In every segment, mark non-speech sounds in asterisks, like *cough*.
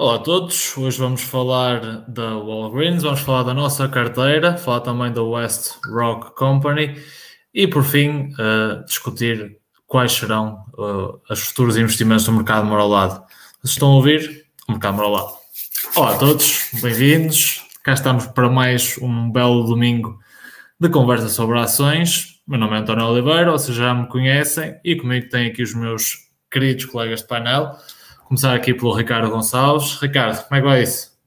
Olá a todos, hoje vamos falar da Walgreens, vamos falar da nossa carteira, falar também da West Rock Company e, por fim, uh, discutir quais serão uh, os futuros investimentos do mercado moralado. Vocês estão a ouvir? O mercado moralado. Olá a todos, bem-vindos. Cá estamos para mais um belo domingo de conversa sobre ações. Meu nome é António Oliveira, vocês já me conhecem e comigo tem aqui os meus queridos colegas de painel. Começar aqui pelo Ricardo Gonçalves. Ricardo, como é que vai isso?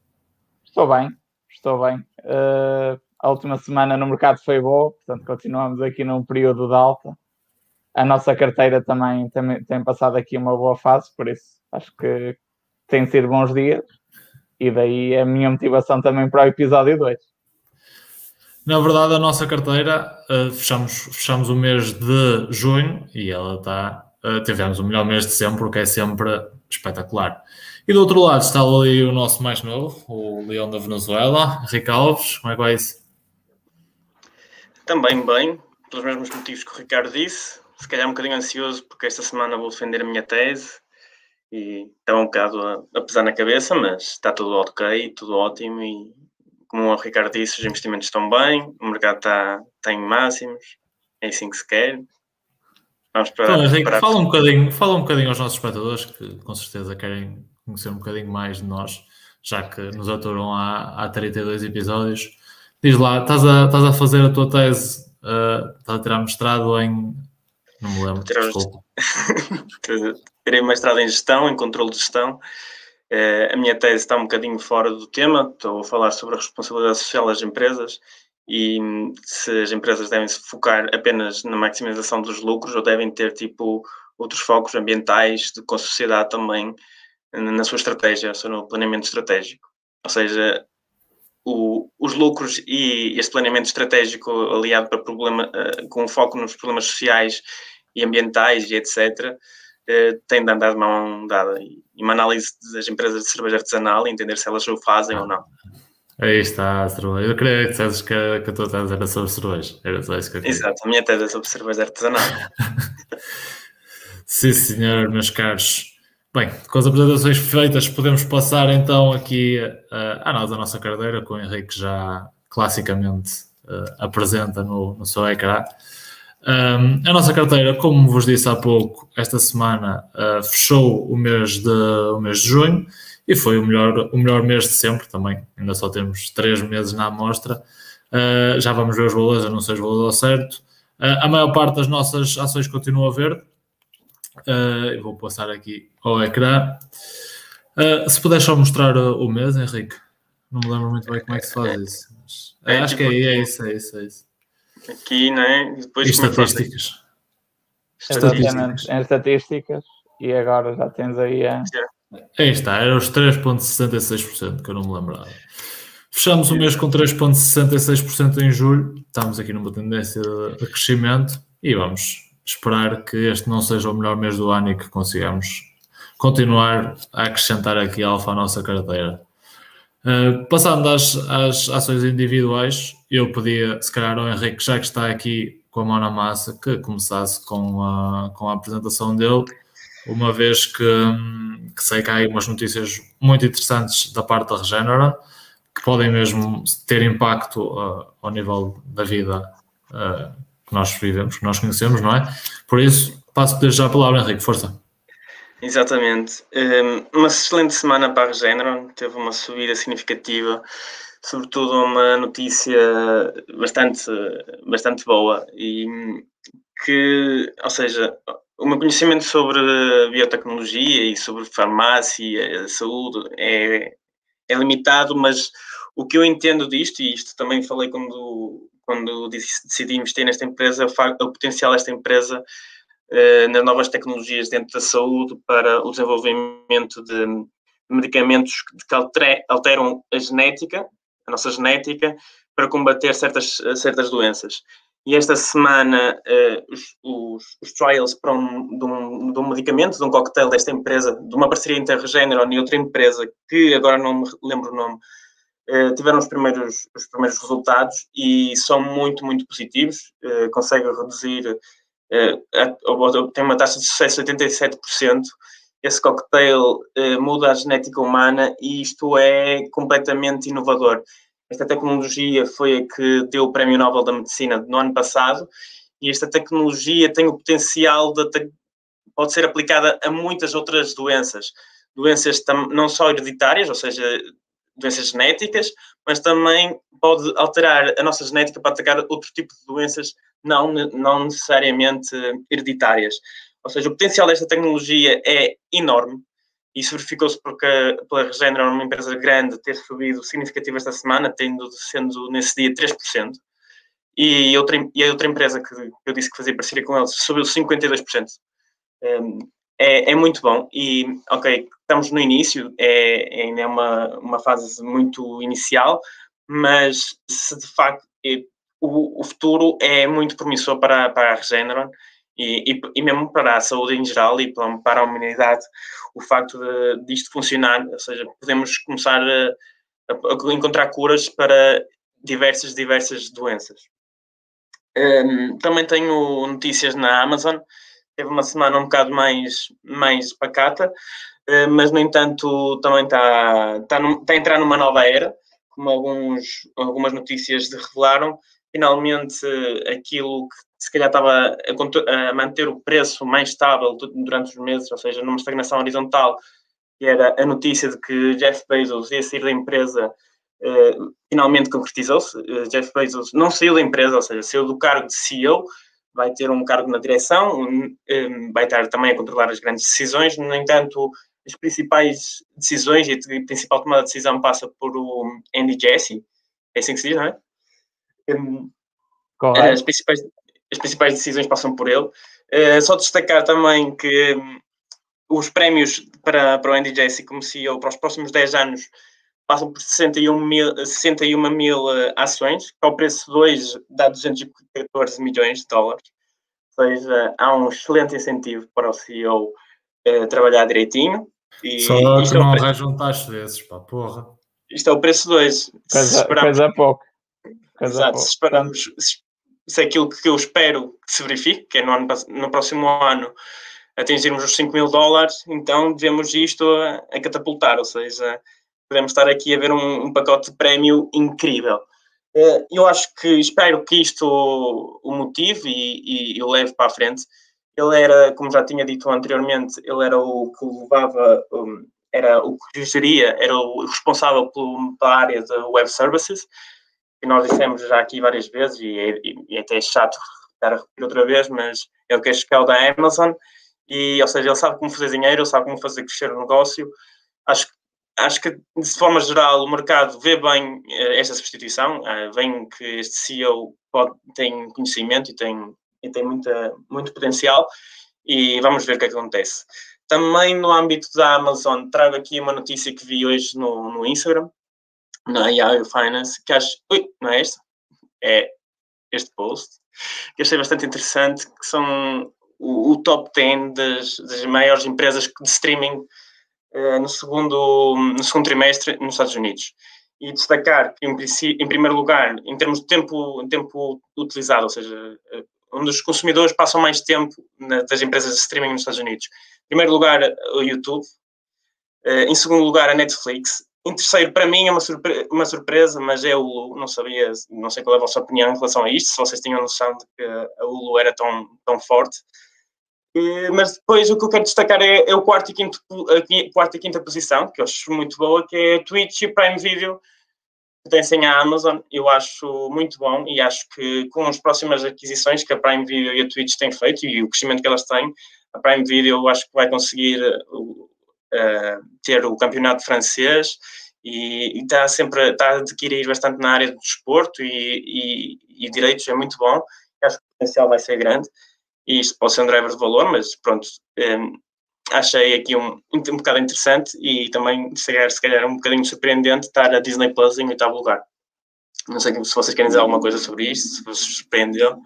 Estou bem, estou bem. Uh, a última semana no mercado foi boa, portanto continuamos aqui num período de alta. A nossa carteira também tem, tem passado aqui uma boa fase, por isso acho que tem sido bons dias. E daí a minha motivação também para o episódio 2. Na verdade, a nossa carteira uh, fechamos, fechamos o mês de junho e ela está. Uh, tivemos o melhor mês de sempre, porque é sempre espetacular. E do outro lado está ali o nosso mais novo, o Leão da Venezuela, Ricardo Alves. Como é que vai isso? Também bem, pelos mesmos motivos que o Ricardo disse. Se calhar um bocadinho ansioso, porque esta semana vou defender a minha tese e está um bocado a, a pesar na cabeça, mas está tudo ok, tudo ótimo e como o Ricardo disse, os investimentos estão bem, o mercado está, está em máximos, é assim que se quer. Vamos para, então, Henrique, para... Fala, um bocadinho, fala um bocadinho aos nossos espectadores que com certeza querem conhecer um bocadinho mais de nós, já que nos aturam há, há 32 episódios. Diz lá, estás a, estás a fazer a tua tese, uh, estás a tirar mestrado em. Não me lembro. Tirar... Desculpa. *laughs* Tirei mestrado em gestão, em controle de gestão. Uh, a minha tese está um bocadinho fora do tema, estou a falar sobre a responsabilidade social das empresas e se as empresas devem se focar apenas na maximização dos lucros ou devem ter tipo outros focos ambientais com a sociedade também na sua estratégia, ou seja, no planeamento estratégico. Ou seja, o, os lucros e este planeamento estratégico aliado para problema, uh, com foco nos problemas sociais e ambientais e etc., uh, tem de andar de mão dada. E uma análise das empresas de cerveja artesanal, entender se elas o fazem ou não. Aí está a cerveja. Eu queria que dissesses que, que a tua tese era sobre cerveja. Era só isso que eu queria. Exato, a minha tese é sobre cerveja artesanal. *laughs* Sim, senhor, meus caros. Bem, com as apresentações feitas, podemos passar então aqui uh, à análise da nossa carteira, que o Henrique já classicamente uh, apresenta no, no seu ecrã. Um, a nossa carteira, como vos disse há pouco, esta semana uh, fechou o mês, de, o mês de junho e foi o melhor, o melhor mês de sempre também. Ainda só temos três meses na amostra. Uh, já vamos ver os valores, eu não sei os valores ao certo. Uh, a maior parte das nossas ações continua verde. Uh, eu vou passar aqui ao ecrã. se puder só mostrar o mês, Henrique. Não me lembro muito bem como é que se faz isso. Mas, é, acho que é, é, isso, é isso, é isso. Aqui, não é? E depois e estatísticas. Estatísticas. Em estatísticas. E agora já tens aí a. Aí está, era os 3,66%, que eu não me lembrava. Fechamos o mês com 3,66% em julho, estamos aqui numa tendência de crescimento e vamos esperar que este não seja o melhor mês do ano e que consigamos continuar a acrescentar aqui alfa à nossa carteira. Uh, passando às, às ações individuais, eu pedia, se calhar, ao Henrique, já que está aqui com a mão na massa, que começasse com a, com a apresentação dele uma vez que, que sei que há aí umas notícias muito interessantes da parte da Regeneron, que podem mesmo ter impacto uh, ao nível da vida uh, que nós vivemos, que nós conhecemos, não é? Por isso, passo desde já a palavra, Henrique, força. Exatamente. Um, uma excelente semana para a Regeneron, teve uma subida significativa, sobretudo uma notícia bastante, bastante boa e que, ou seja, o meu conhecimento sobre biotecnologia e sobre farmácia, saúde é, é limitado, mas o que eu entendo disto, e isto também falei quando, quando decidi investir nesta empresa, o potencial desta empresa eh, nas novas tecnologias dentro da saúde para o desenvolvimento de medicamentos que alteram a genética, a nossa genética, para combater certas, certas doenças. E esta semana uh, os, os, trials para um, de, um, de um medicamento, de um coquetel desta empresa, de uma parceria entre a e outra empresa, que agora não me lembro o nome, uh, tiveram os primeiros, os primeiros resultados e são muito, muito positivos. Uh, conseguem reduzir, uh, tem uma taxa de sucesso de 87%, esse cocktail muda a genética humana e isto é completamente inovador. Esta tecnologia foi a que deu o Prémio Nobel da Medicina no ano passado e esta tecnologia tem o potencial de pode ser aplicada a muitas outras doenças, doenças não só hereditárias, ou seja, doenças genéticas, mas também pode alterar a nossa genética para atacar outro tipo de doenças não, não necessariamente hereditárias. Ou seja, o potencial desta tecnologia é enorme. Isso verificou-se porque pela Regeneron, uma empresa grande, ter subido significativo esta semana, tendo sendo nesse dia 3%. E, outra, e a outra empresa que eu disse que fazia parceria com eles subiu 52%. Um, é, é, muito bom e, ok, estamos no início, é, ainda é uma, uma fase muito inicial, mas se de facto é, o, o futuro é muito promissor para, para a Regeneron e, e, e, mesmo para a saúde em geral e para, a humanidade, o facto de, disto funcionar, ou seja, podemos começar a, a encontrar curas para diversas, diversas doenças. Um, também tenho notícias na Amazon, teve uma semana um bocado mais, mais pacata, uh, mas no entanto também está, está, está a entrar numa nova era, como alguns, algumas notícias revelaram. Finalmente, aquilo que se calhar estava a, manter o preço mais estável durante os meses, ou seja, numa estagnação horizontal, que era a notícia de que Jeff Bezos ia sair da empresa Uh, finalmente concretizou-se. Uh, Jeff Bezos não saiu da empresa, ou seja, saiu do cargo de CEO, vai ter um cargo na direção, vai estar também a controlar as grandes decisões. No entanto, as principais decisões e a principal tomada de decisão passa por o Andy Jassy, é assim que se diz, não é? Um, as, principais, as principais decisões passam por ele. Uh, só destacar também que os prémios para, para o Andy Jassy como CEO para os próximos 10 anos passam por 61 mil, 61 mil uh, ações, que ao preço de hoje dá 214 milhões de dólares. Ou seja, há um excelente incentivo para o CEO uh, eh, trabalhar direitinho. E Só que é não arranjam taxas desses, pá, porra. Isto é o preço de hoje. Coisa, coisa pouco. Exato, se esperamos, se, se é aquilo que eu espero que se verifique, que é no, ano, no próximo ano atingirmos os 5 mil dólares, então devemos isto a, a catapultar, ou seja, podemos estar aqui a ver um, um pacote de prémio incrível. Uh, eu acho que, espero que isto o motive e, e o leve para a frente. Ele era, como já tinha dito anteriormente, ele era o que levava, era o que geria, era o responsável pela área de web services, que nós dissemos já aqui várias vezes, e é, e é até chato estar a repetir outra vez, mas é o que é da Amazon, e, ou seja, ele sabe como fazer dinheiro, ele sabe como fazer crescer o negócio. Acho acho que, de forma geral, o mercado vê bem eh, esta substituição, uh, vem que este CEO pode, tem conhecimento e tem, e tem muita, muito potencial e vamos ver o que, é que acontece. Também no âmbito da Amazon, trago aqui uma notícia que vi hoje no, no Instagram, na Yahoo Finance, que acho. Ui, não é este? É este post, que achei bastante interessante, que são o, o top 10 das, das maiores empresas de streaming eh, no, segundo, no segundo trimestre nos Estados Unidos. E destacar que, em, em primeiro lugar, em termos de tempo, tempo utilizado, ou seja, eh, onde os consumidores passam mais tempo das empresas de streaming nos Estados Unidos. Em primeiro lugar, o YouTube. Eh, em segundo lugar, a Netflix. Em terceiro, para mim, é uma, surpre uma surpresa, mas é o Hulu. Não sabia, não sei qual é a vossa opinião em relação a isto, se vocês tinham noção de que a Hulu era tão, tão forte. Eh, mas depois o que eu quero destacar é, é o quarto e quinto, a quarta e quinta posição, que eu acho muito boa, que é Twitch e Prime Video, que pertencem à Amazon. Eu acho muito bom e acho que com as próximas aquisições que a Prime Video e a Twitch têm feito e o crescimento que elas têm, a Prime Video eu acho que vai conseguir uh, ter o campeonato francês e, está sempre está a adquirir bastante na área do desporto e, e, e direitos, é muito bom. Acho que o potencial vai ser grande e isto pode ser um driver de valor, mas pronto, um, achei aqui um, um, um bocado interessante e também, se calhar, se calhar um bocadinho surpreendente estar a Disney Plus em oitavo lugar. Não sei se vocês querem dizer alguma coisa sobre isto, se vos surpreendeu.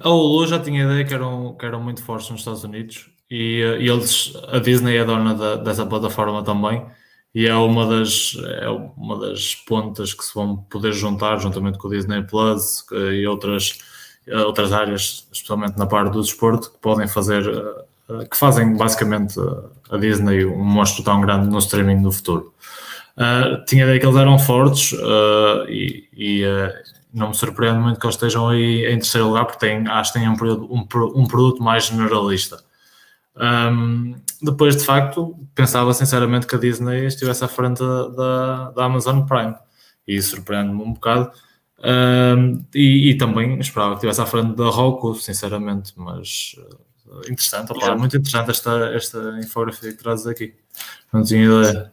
A Hulu já tinha ideia que eram, que eram muito fortes nos Estados Unidos e, eh, e eles, a Disney é dona da, dessa plataforma também e é uma das, é uma das pontas que se vão poder juntar juntamente com o Disney Plus e outras outras áreas, especialmente na parte do desporto, que podem fazer uh, que fazem basicamente a Disney um monstro tão grande no streaming do futuro. Uh, tinha ideia que eles eram fortes e, e não me surpreende muito que eles estejam aí em terceiro lugar, porque têm, acho que têm um, um, um produto mais generalista. Um, depois, de facto, pensava sinceramente que a Disney estivesse à frente da, da Amazon Prime e surpreende-me um bocado. Um, e, e, também esperava que estivesse à frente da Roku, sinceramente, mas uh, interessante, opa, muito interessante esta, esta infografia que trazes aqui. Não tinha ideia.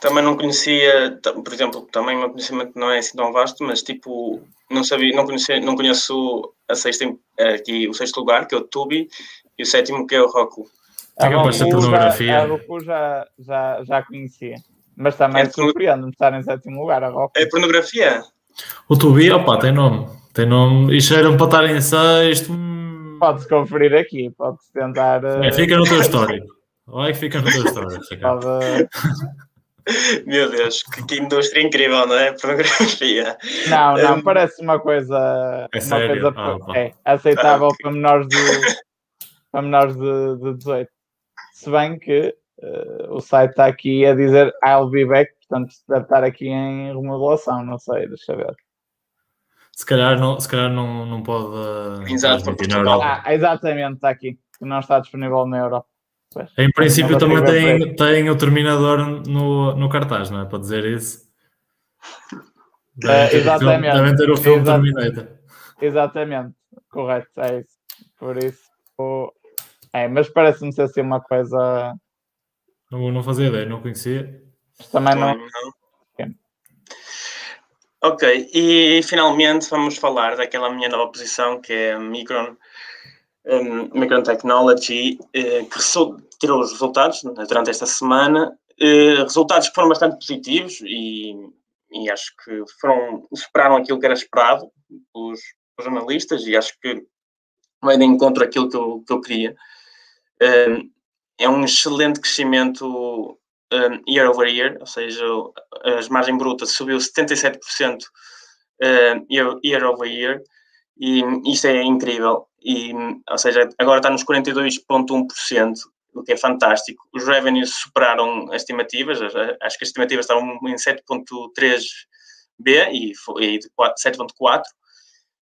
Também não conhecia, por exemplo, também o meu conhecimento não é assim tão vasto, mas tipo, não sabia, não conhecia, não conheço a sexta, aqui o sexto lugar, que é o Tubi, e o sétimo que é o Roku. A Roku, já, a Roku já, já, já conhecia. Mas também é surpreende-me estar em sétimo lugar, a Roku. É pornografia? O Tubi, opa, tem nome. Tem nome. E cheiram para estar em sexto. Hum... Pode-se conferir aqui, pode-se tentar. É, fica no teu histórico. Vai que fica no teu histórico. Pode... *laughs* Meu Deus, que, que, indústria incrível, não é? *laughs* Pornografia. Não, não, um... parece uma coisa. É uma sério? coisa ah, é, aceitável ah, okay. para menores de, para menores de, de 18. Se bem que uh, o site está aqui a dizer I'll be back, portanto deve estar aqui em remodelação, não sei, deixa ver. Se calhar não, se calhar não, não pode. Uh, Exato, ah, exatamente, está aqui. Não está disponível na Europa. Pois. Em princípio também tem, tem o Terminador no, no cartaz, não é? Para dizer isso. É, exatamente. Devem ter o filme Exato. Terminator. Exatamente, correto, é isso. Por isso, é, mas parece-me ser assim uma coisa. Não, não fazia ideia, não conhecia. Também não. não. Ok, e finalmente vamos falar daquela minha nova posição que é a Micron um, Micron Technology, uh, que tirou os resultados durante esta semana, uh, resultados que foram bastante positivos e, e, acho que foram, superaram aquilo que era esperado pelos, pelos analistas e acho que vai de encontro àquilo que eu, que eu queria. É um excelente crescimento um, year over year, ou seja, a margem bruta subiu 77% um, year, year over year, e isto é incrível. E, ou seja, agora está nos 42,1%, o que é fantástico. Os revenues superaram as estimativas, acho que as estimativas estavam em 7,3 B e, e 7,4.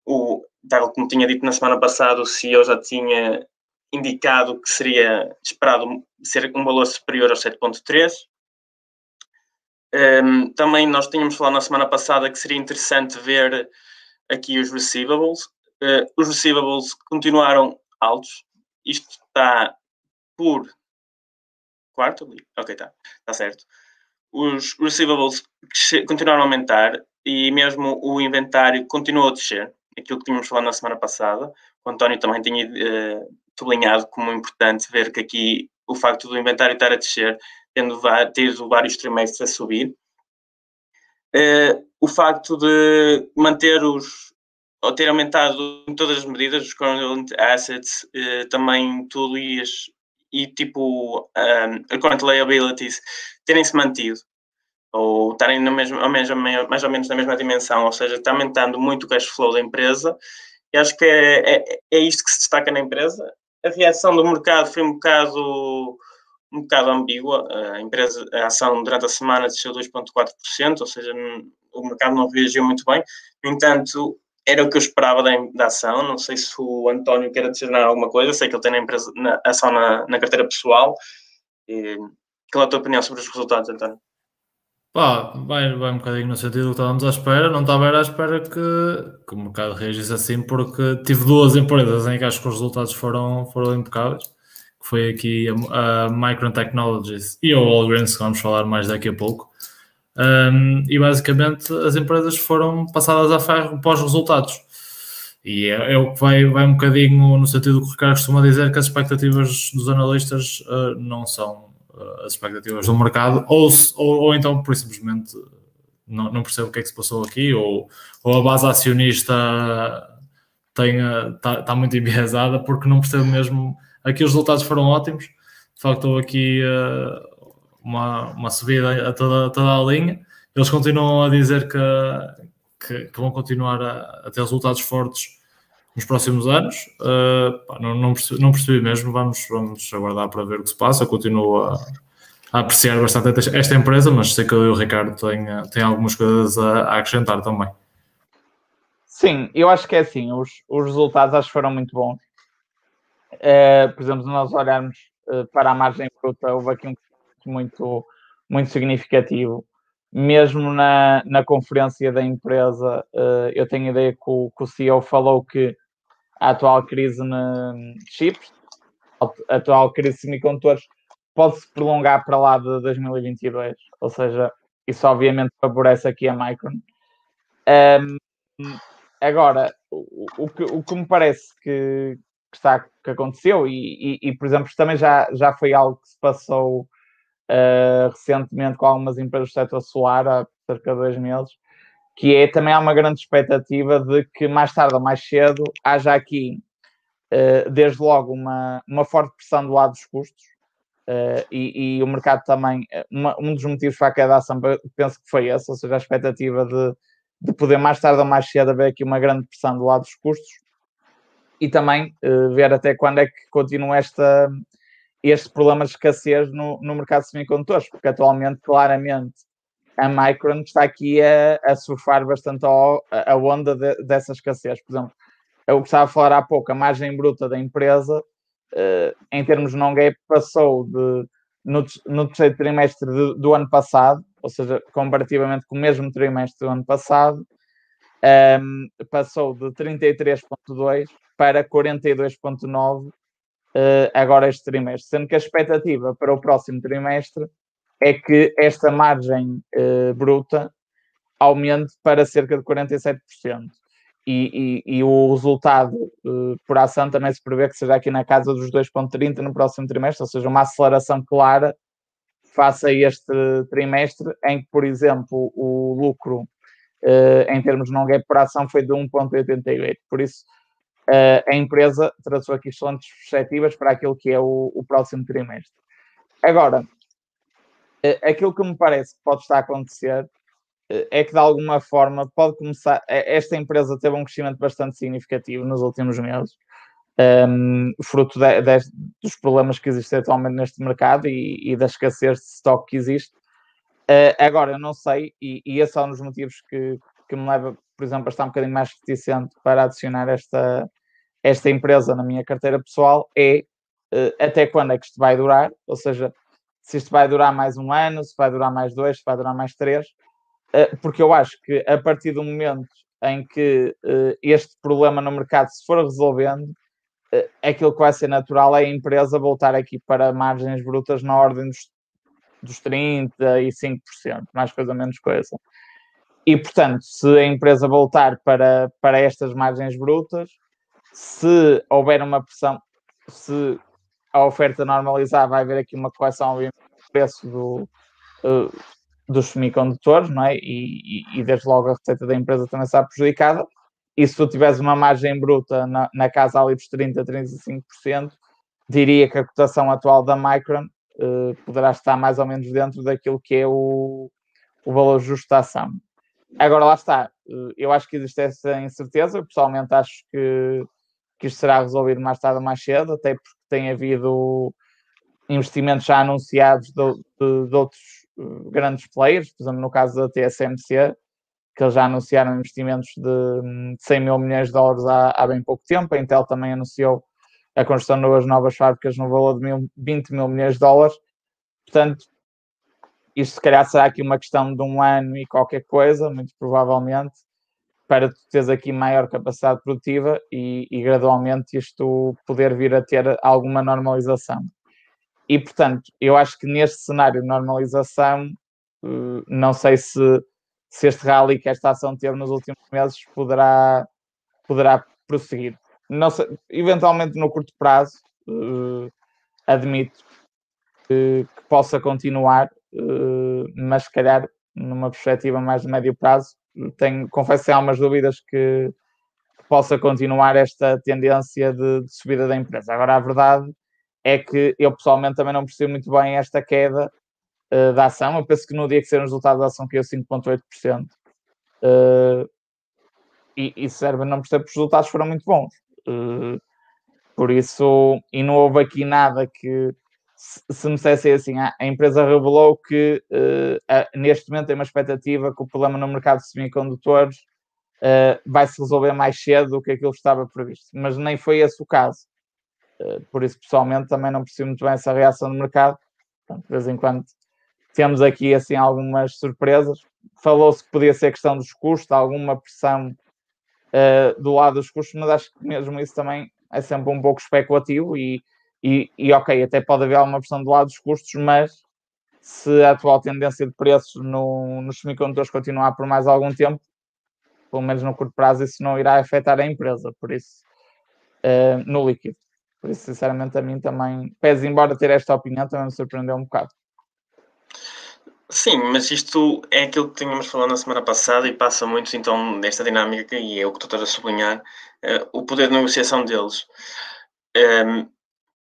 O, tal como tinha dito na semana passada, o CEO já tinha indicado que seria esperado ser um valor superior aos 7,3. Um, também nós tínhamos falado na semana passada que seria interessante ver aqui os receivables. Uh, os receivables continuaram altos. Isto está por quarto? Ok, está. Está certo. Os receivables continuaram a aumentar e mesmo o inventário continuou a descer. Aquilo que tínhamos falado na semana passada. O António também tinha uh, sublinhado como importante ver que aqui o facto do inventário estar a descer, tendo tido vários trimestres a subir, uh, o facto de manter os, ou ter aumentado em todas as medidas, os current assets, uh, também tudo e, as, e tipo um, current liabilities terem-se mantido ou estarem na mesma, mais ou menos na mesma dimensão, ou seja, está aumentando muito o cash flow da empresa. E acho que é, é, é isto que se destaca na empresa a reação do mercado foi um bocado, um bocado ambígua. A, empresa, a ação durante a semana desceu 2,4%, ou seja, o mercado não reagiu muito bem. No entanto, era o que eu esperava da, da ação. Não sei se o António quer adicionar alguma coisa, sei que ele tem a empresa, na, ação na, na carteira pessoal. E, qual é a tua opinião sobre os resultados, António? Pá, vai, vai um bocadinho no sentido que estávamos à espera, não estava à espera que, que o mercado reagisse assim, porque tive duas empresas em que acho que os resultados foram, foram impecáveis, que foi aqui a, a Micron Technologies e a Walgreens, que vamos falar mais daqui a pouco. Um, e basicamente as empresas foram passadas a ferro pós resultados. E é, é, o que vai, vai um bocadinho no sentido que o Ricardo costuma dizer que as expectativas dos analistas uh, não são as expectativas do mercado, ou, ou, ou, então por simplesmente não, não percebo o que é que se passou aqui, ou, ou a base acionista está tá muito enviesada porque não percebo mesmo. Aqui os resultados foram ótimos, de facto, aqui uh, uma, uma subida a toda, toda a linha. Eles continuam a dizer que, que, que vão continuar a, a, ter resultados fortes nos próximos anos. Uh, pá, não, não, percebi, não, percebi, mesmo, vamos, vamos aguardar para ver o que se passa. Eu continuo a, a apreciar bastante esta empresa, mas sei que o Ricardo tem, tem algumas coisas a, a acrescentar também. Sim, eu acho que é assim, os, os resultados acho que foram muito bons. Uh, por exemplo, se nós olharmos uh, para a margem bruta, houve aqui um muito, muito significativo. Mesmo na, na conferência da empresa, eu tenho ideia que o, que o CEO falou que a atual crise na chips, a atual crise de semicondutores, pode-se prolongar para lá de 2022. Ou seja, isso obviamente favorece aqui a Micron. Um, agora, o, o, que, o que me parece que, que, está, que aconteceu, e, e, e, por exemplo, também já, já foi algo que se passou uh, recentemente com algumas empresas do setor solar, há cerca de dois meses, que é também há uma grande expectativa de que mais tarde ou mais cedo haja aqui, uh, desde logo, uma, uma forte pressão do lado dos custos. Uh, e, e, o mercado também, uma, um dos motivos para a queda da ação, penso que foi esse, ou seja, a expectativa de, de poder mais tarde ou mais cedo haver aqui uma grande pressão do lado dos custos e também uh, ver até quando é que continua esta, este problema de escassez no, no mercado de semicondutores, porque atualmente, claramente, a Micron está aqui a, a surfar bastante a, a onda de, dessa escassez. Por exemplo, eu gostava de falar há pouco, a margem bruta da empresa, uh, em termos non-gap, passou de, no, no terceiro trimestre de, do ano passado, ou seja, comparativamente com o mesmo trimestre do ano passado, um, passou de 33,2 para 42,9 uh, agora este trimestre, sendo que a expectativa para o próximo trimestre é que esta margem uh, bruta aumente para cerca de 47%. E, e, e o resultado uh, por ação também se prevê que seja aqui na casa dos 2,30 no próximo trimestre, ou seja, uma aceleração clara face a este trimestre, em que, por exemplo, o lucro uh, em termos de non-gap por ação foi de 1,88. Por isso, uh, a empresa traçou aqui excelentes perspectivas para aquilo que é o, o próximo trimestre. Agora, aquilo que me parece que pode estar a acontecer é que de alguma forma pode começar. Esta empresa teve um crescimento bastante significativo nos últimos meses um, fruto de, de, dos problemas que existem atualmente neste mercado e, e da escassez de estoque que existe. Uh, agora, eu não sei, e, e esse é um dos motivos que, que me leva, por exemplo, a estar um bocadinho mais reticente para adicionar esta, esta empresa na minha carteira pessoal, é uh, até quando é que isto vai durar, ou seja, se isto vai durar mais um ano, se vai durar mais dois, se vai durar mais três, uh, porque eu acho que a partir do momento em que este problema no mercado se for resolvendo, eh, aquilo que vai ser natural é a empresa voltar aqui para margens brutas na ordem dos, dos 35%, mais coisa menos coisa. E, portanto, se a empresa voltar para, para estas margens brutas, se houver uma pressão, se a oferta normalizar, vai haver aqui uma correção do preço do, uh, dos semicondutores, não é? E, e, e, desde logo a receita da empresa também está prejudicada e se tu tivesse uma margem bruta na, na casa ali dos 30%, 35%, diria que a cotação atual da Micron uh, poderá estar mais ou menos dentro daquilo que é o, o valor justo da ação. Agora lá está, uh, eu acho que existe essa incerteza, pessoalmente acho que, que isto será resolvido mais tarde ou mais cedo, até porque tem havido investimentos já anunciados de, de, de outros uh, grandes players, por exemplo, no caso da TSMC, que eles já anunciaram investimentos de 100 mil milhões de dólares há, há bem pouco tempo. A Intel também anunciou a construção de duas novas fábricas no valor de mil, 20 mil milhões de dólares. Portanto, isto se calhar será aqui uma questão de um ano e qualquer coisa, muito provavelmente, para tu teres aqui maior capacidade produtiva e, e gradualmente isto poder vir a ter alguma normalização. E, portanto, eu acho que neste cenário de normalização, eh, não sei se se este rally que esta ação teve nos últimos meses poderá, poderá prosseguir. Sei, eventualmente no curto prazo, uh, admito que, que, possa continuar, uh, mas se calhar numa perspectiva mais de médio prazo, tenho, confesso que há algumas dúvidas que, possa continuar esta tendência de, de subida da empresa. Agora, a verdade é que eu pessoalmente também não percebo muito bem esta queda uh, da ação. Eu penso que no dia que ser o resultado da ação caiu 5,8%. Uh, e, e serve não perceber porque os resultados foram muito bons. Uh, por isso, e não houve aqui nada que, se, me dissesse assim, a, a empresa revelou que uh, neste momento tem uma expectativa que o problema no mercado de semicondutores uh, vai se resolver mais cedo do que aquilo que estava previsto. Mas nem foi esse o caso. por isso, pessoalmente, também não percebo muito bem essa reação do mercado. Portanto, de vez em quando temos aqui assim algumas surpresas. Falou-se que podia ser questão dos custos, alguma pressão uh, do lado dos custos, mas acho que mesmo isso também é sempre um pouco especulativo e, e, e, ok, até pode haver alguma pressão do lado dos custos, mas se a atual tendência de preços no, nos semicondutores continuar por mais algum tempo, pelo menos no curto prazo, isso não irá afetar a empresa, por isso, uh, no líquido. Por isso, sinceramente, a mim também, pese embora ter esta opinião, também me surpreendeu um bocado. Sim, mas isto é aquilo que tínhamos falado na semana passada e passa muito então desta dinâmica, e é o que estás a sublinhar, uh, o poder de negociação deles. Um, ehm,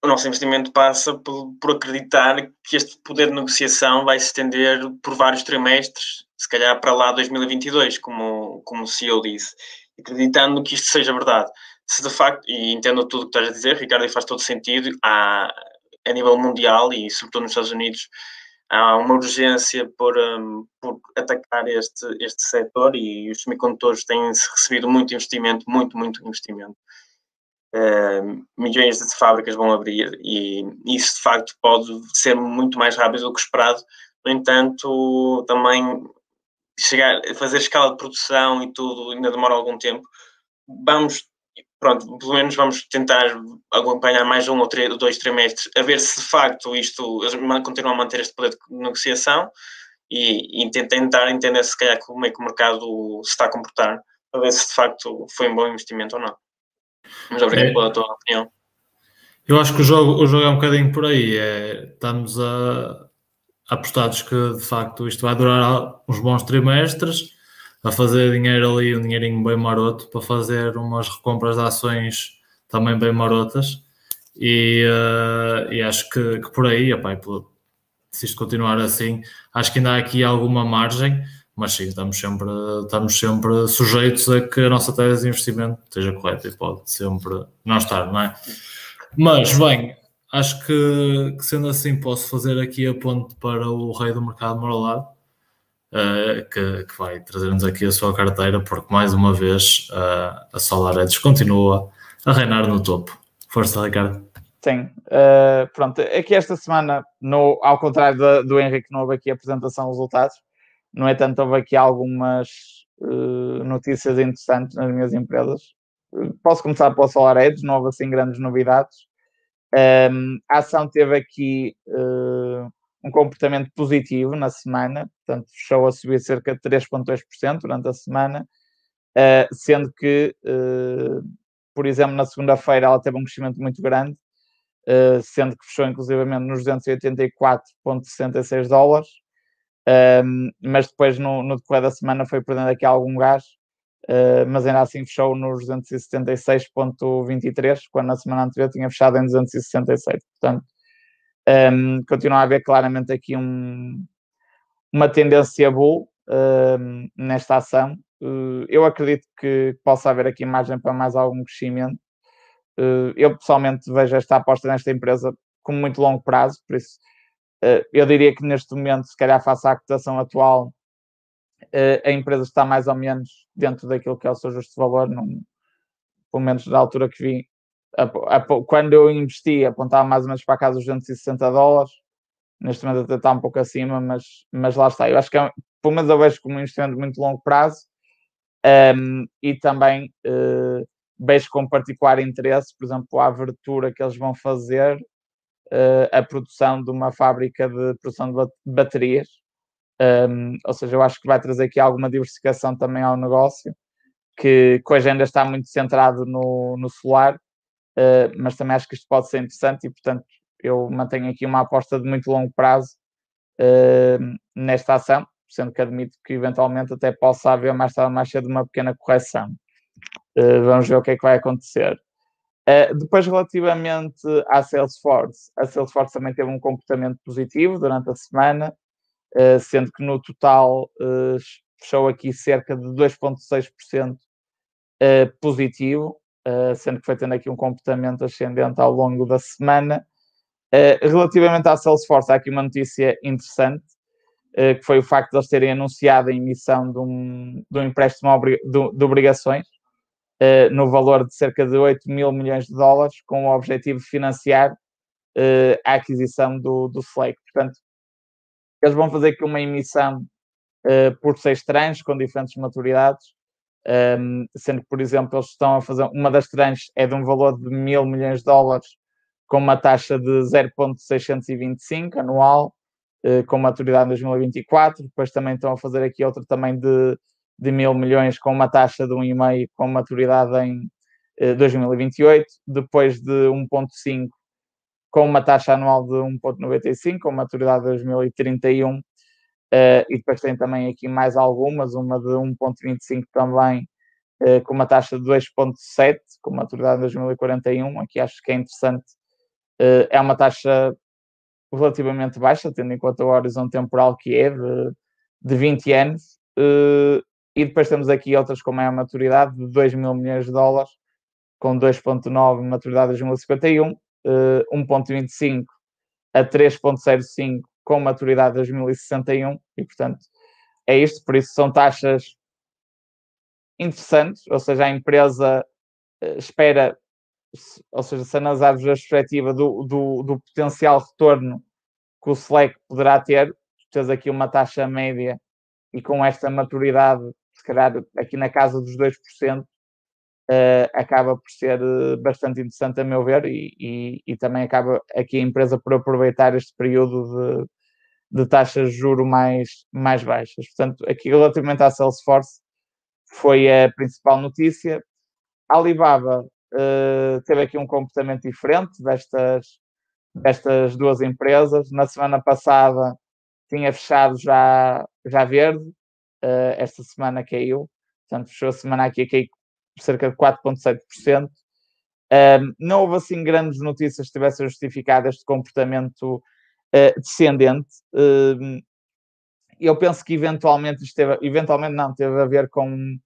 o nosso investimento passa por, por, acreditar que este poder de negociação vai se estender por vários trimestres, se calhar para lá 2022, como, como o CEO disse, acreditando que isto seja verdade. Se de facto, e entendo tudo o que estás a dizer, Ricardo, e faz todo sentido, há, a nível mundial e sobretudo nos Estados Unidos, há uma urgência por, um, por atacar este, este setor e os semicondutores têm recebido muito investimento, muito, muito investimento. Uh, milhões de fábricas vão abrir e isso de facto pode ser muito mais rápido do que esperado. No entanto, também chegar, fazer escala de produção e tudo ainda demora algum tempo. Vamos pronto, pelo menos vamos tentar acompanhar mais um ou três, dois trimestres, a ver se de facto isto continua a manter este poder de negociação e, e tentar entender se calhar como é que o mercado se está a comportar, para ver se de facto foi um bom investimento ou não. Mas obrigado é. pela tua opinião. Eu acho que o jogo, o jogo é um bocadinho por aí. É, estamos a, apostados que de facto isto vai durar uns bons trimestres a fazer dinheiro ali, um dinheirinho bem maroto, para fazer umas recompras de ações também bem marotas. E, uh, e acho que, que, por aí, opa, se isto continuar assim, acho que ainda há aqui alguma margem, mas sim, estamos sempre, estamos sempre sujeitos a que a nossa tese de investimento esteja correta e pode sempre não estar, não é? Mas, bem, acho que, que sendo assim, posso fazer aqui a ponte para o rei do mercado moralado uh, que, que, vai trazer-nos aqui a sua carteira, porque mais uma vez uh, a SolarEdge continua a reinar no topo. Força, Ricardo. Sim, uh, pronto, aqui esta semana, no, ao contrário do, do Henrique, houve aqui a apresentação de resultados, no entanto, houve aqui algumas uh, notícias interessantes nas minhas empresas. Posso começar pela SolarEdge, não houve assim grandes novidades. Um, a ação teve aqui uh, um comportamento positivo na semana, portanto, fechou a subir cerca de 3,2% durante a semana, uh, sendo que, uh, por exemplo, na segunda-feira ela teve um crescimento muito grande, sendo que fechou inclusivamente nos 284,66 dólares, mas depois no, no, decorrer da semana foi perdendo aqui algum gás, mas ainda assim fechou nos 276,23, quando na semana anterior tinha fechado em 267, portanto um, continua a haver claramente aqui um, uma tendência bull um, nesta ação. Uh, eu acredito que possa haver aqui margem para mais algum crescimento. Uh, eu pessoalmente vejo esta aposta nesta empresa com muito longo prazo, por isso uh, eu diria que neste momento, se calhar face à cotação atual, a empresa está mais ou menos dentro daquilo que é o seu justo valor, num, pelo menos da altura que vi, quando eu investi, apontava mais ou menos para a casa dos 260 dólares. Neste momento até está um pouco acima, mas, mas lá está. Eu acho que, é, pelo menos, eu vejo como um investimento de muito longo prazo um, e também uh, vejo com particular interesse, por exemplo, a abertura que eles vão fazer a produção de uma fábrica de produção de baterias. Um, ou seja, eu acho que vai trazer aqui alguma diversificação também ao negócio, que, que hoje ainda está muito centrado no, no solar, uh, mas também acho que isto pode ser interessante e, portanto, eu mantenho aqui uma aposta de muito longo prazo uh, nesta ação, sendo que admito que eventualmente até possa haver mais tarde mais cedo uma pequena correção. Uh, vamos ver o que é que vai acontecer. Uh, depois, relativamente à Salesforce, a Salesforce também teve um comportamento positivo durante a semana, uh, sendo que no total uh, fechou aqui cerca de 2,6% uh, positivo, sendo que foi tendo aqui um comportamento ascendente ao longo da semana. relativamente à Salesforce, há aqui uma notícia interessante, que foi o facto de eles terem anunciado a emissão de um, de um empréstimo de, de obrigações no valor de cerca de 8 mil milhões de dólares, com o objetivo de financiar a aquisição do, do Slack. Portanto, eles vão fazer aqui uma emissão uh, por seis tranches com diferentes maturidades, um, ehm, sendo que, por exemplo, eles estão a fazer uma das tranches é de um valor de mil milhões de dólares com uma taxa de 0,625 anual, uh, com maturidade em 2024. Depois também estão a fazer aqui outro também de, de mil milhões com uma taxa de 1,5 com maturidade em uh, eh, 2028. Depois de 1,5 com uma taxa anual de 1,95, com maturidade de 2031. Uh, eh, e depois tem também aqui mais algumas, uma de 1,25 também, uh, com uma taxa de 2,7, com maturidade de 2041. Aqui acho que é interessante. É uma taxa relativamente baixa, tendo em conta o horizonte temporal que é de, de 20 anos. E depois temos aqui outras com maior maturidade, de 2 mil milhões de dólares, com 2,9 maturidade de 2051 uh, 1.25 a 3.05 com maturidade de 2061 e, portanto, é isto. Por isso, são taxas interessantes, ou seja, a empresa uh, espera, ou seja, se analisarmos a perspectiva do, do, do, potencial retorno que o Slack poderá ter, tens aqui uma taxa média e com esta maturidade, se calhar aqui na casa dos 2%, uh, acaba por ser eh, bastante interessante a meu ver e, e, e, também acaba aqui a empresa por aproveitar este período de, de taxas de juro mais, mais baixas. Portanto, aqui relativamente à Salesforce foi a principal notícia. A Alibaba uh, teve aqui um comportamento diferente destas, destas duas empresas. Na semana passada tinha fechado já, já verde, uh, esta semana caiu, portanto fechou a semana aqui a cair cerca de 4,7%. Um, não houve assim grandes notícias que tivessem justificado este comportamento uh, descendente. Uh, eu penso que eventualmente isto teve, eventualmente não, teve a ver com,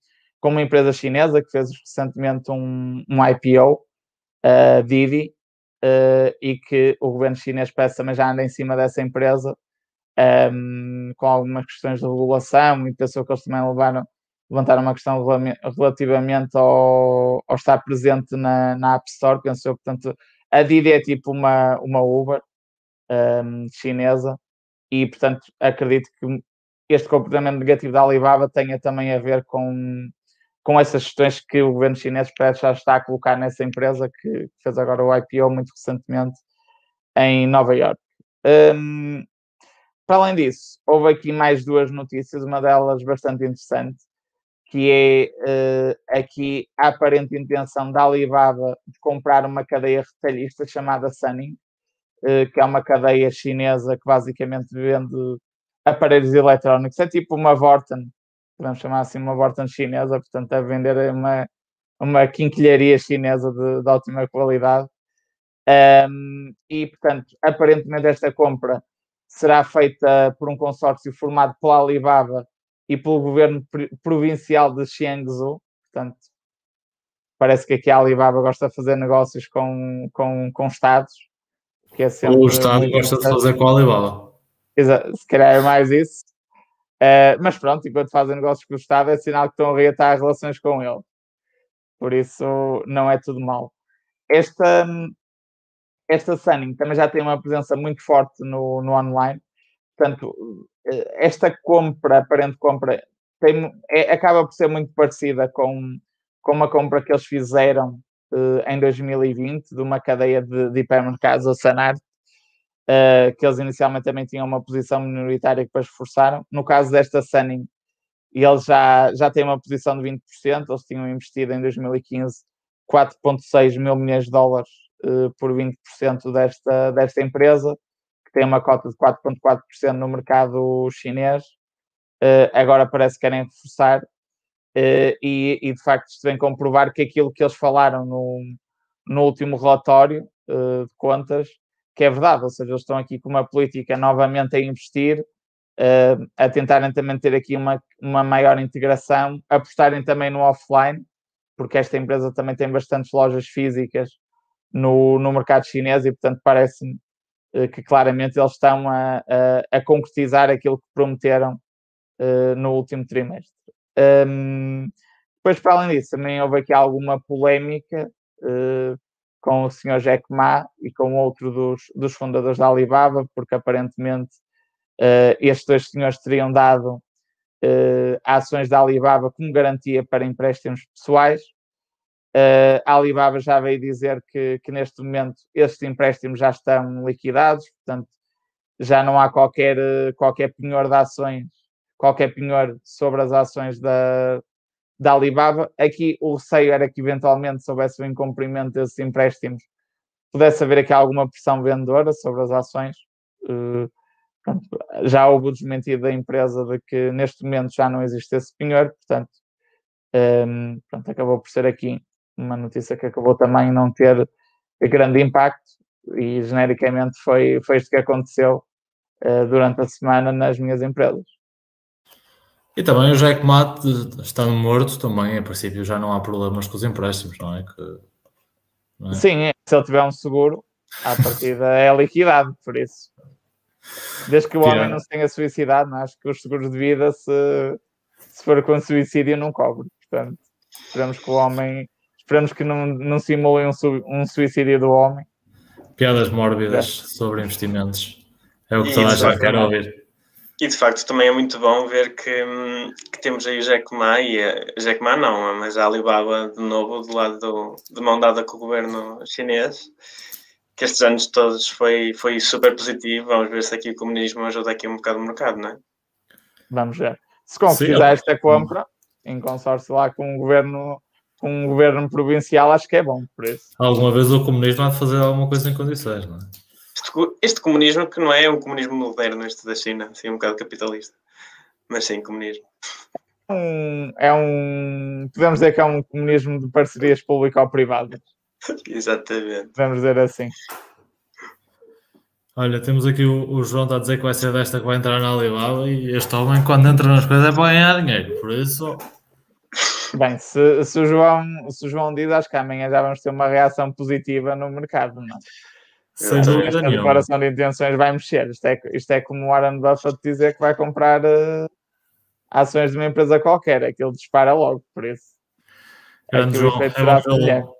com uma empresa chinesa que fez recentemente um, um IPO, uh, ah, Didi, uh, e que o governo chinês parece também já anda em cima dessa empresa, um, com algumas questões de regulação, e pensou que eles também levaram levantaram uma questão relativamente ao, ao estar presente na, na App Store, penso eu, portanto, a Didi é tipo uma, uma Uber um, chinesa e, portanto, acredito que este comportamento negativo da Alibaba tenha também a ver com, com essas questões que o governo chinês parece já está a colocar nessa empresa que fez agora o IPO muito recentemente em Nova York. Um, para além disso, houve aqui mais duas notícias, uma delas bastante interessante, que é uh, aqui a aparente intenção da Alibaba de comprar uma cadeia retalhista chamada Sunning, uh, que é uma cadeia chinesa que basicamente vende aparelhos eletrónicos. É tipo uma Vorten, podemos chamar assim uma Vorten chinesa, portanto, a vender uma, uma quinquilharia chinesa de, de ótima qualidade. Um, e, portanto, aparentemente esta compra será feita por um consórcio formado pela Alibaba e pelo governo provincial de Xiangzhou. Portanto, parece que aqui a Alibaba gosta de fazer negócios com, com, com Estados. Que é o Estado gosta de fazer com a Alibaba. Exato, se calhar é mais isso. Uh, mas pronto, enquanto fazem negócios com o Estado, é sinal que estão a reatar relações com ele. Por isso, não é tudo mal. Esta, esta Sunning também já tem uma presença muito forte no, no online. Portanto, eh, esta compra, aparente compra, tem, é, acaba por ser muito parecida com, com uma compra que eles fizeram uh, em 2020 de uma cadeia de, de hipermercados, a Sanart, uh, que eles inicialmente também tinham uma posição minoritária que depois forçaram. No caso desta Sunning, eles já, já têm uma posição de 20%, eles tinham investido em 2015 4,6 mil milhões de dólares por 20% desta, desta empresa tem uma cota de 4,4% no mercado chinês, uh, agora parece que querem reforçar, uh, e, e, de facto isto vem comprovar que aquilo que eles falaram no, no último relatório uh, de contas, que é verdade, ou seja, eles estão aqui com uma política novamente a investir, a tentarem também ter aqui uma, uma maior integração, apostarem também no offline, porque esta empresa também tem bastantes lojas físicas no, no mercado chinês e, portanto, parece-me uh, que claramente eles estão a, a, a concretizar aquilo que prometeram uh, no último trimestre. Um, depois, para além disso, também houve aqui alguma polémica uh, com o Sr. Jack Ma e com outro dos, dos fundadores da Alibaba, porque aparentemente uh, estes dois senhores teriam dado ações da Alibaba como garantia para empréstimos pessoais. A Alibaba já veio dizer que, que neste momento estes empréstimos já estão liquidados, portanto já não há qualquer, qualquer penhor de ações, qualquer penhor sobre as ações da, da Alibaba. Aqui o receio era que eventualmente se houvesse o incumprimento desses empréstimos, pudesse haver aqui alguma pressão vendedora sobre as ações. Uh, pronto, já houve o desmentido da empresa de que neste momento já não existe esse penhor, portanto, um, ehm, pronto, acabou por ser aqui uma notícia que acabou também não ter grande impacto e genericamente foi, foi isto que aconteceu uh, durante a semana nas minhas empresas. E também o Jack Mate, estando morto, também, a princípio, já não há problemas com os empréstimos, não é? Que, não é? Sim, se ele tiver um seguro, a partida é liquidado, por isso. Desde que o homem não se tenha suicidado, não é? acho que os seguros de vida, se, se for com suicídio, não cobre. Portanto, esperamos que o homem, esperamos que não, não simulem um, um suicídio do homem. Piadas mórbidas é. sobre investimentos. É o que toda a gente quer ouvir. E de facto também é muito bom ver que, que temos aí o Jack Ma e a, Jack Ma não, mas a Alibaba de novo do lado do, de mão dada com o governo chinês, que estes anos todos foi, foi super positivo. Vamos ver se aqui o comunismo ajuda aqui um bocado o mercado, não é? Vamos ver. Se concretizar esta compra em consórcio lá com o governo um governo provincial, acho que é bom por isso. Alguma vez o comunismo há de fazer alguma coisa em condições, não é? este comunismo que não é um comunismo moderno, este da China, assim, um bocado capitalista, mas sim comunismo. Um, é um. Podemos dizer que é um comunismo de parcerias público-privadas. *laughs* Exatamente. Podemos dizer assim. Olha, temos aqui o, o, João está a dizer que vai ser desta que vai entrar na Alibaba e este homem, quando entra nas coisas, é para ganhar dinheiro. Por isso. Bem, se, se, o João, se o João diz, acho que amanhã já vamos ter uma reação positiva no mercado, não é? Sem dúvida nenhuma. declaração de intenções vai mexer. Isto é, isto é como o Warren Buffett dizer que vai comprar uh, ações de uma empresa qualquer. Aquilo dispara logo, por isso. Grande João,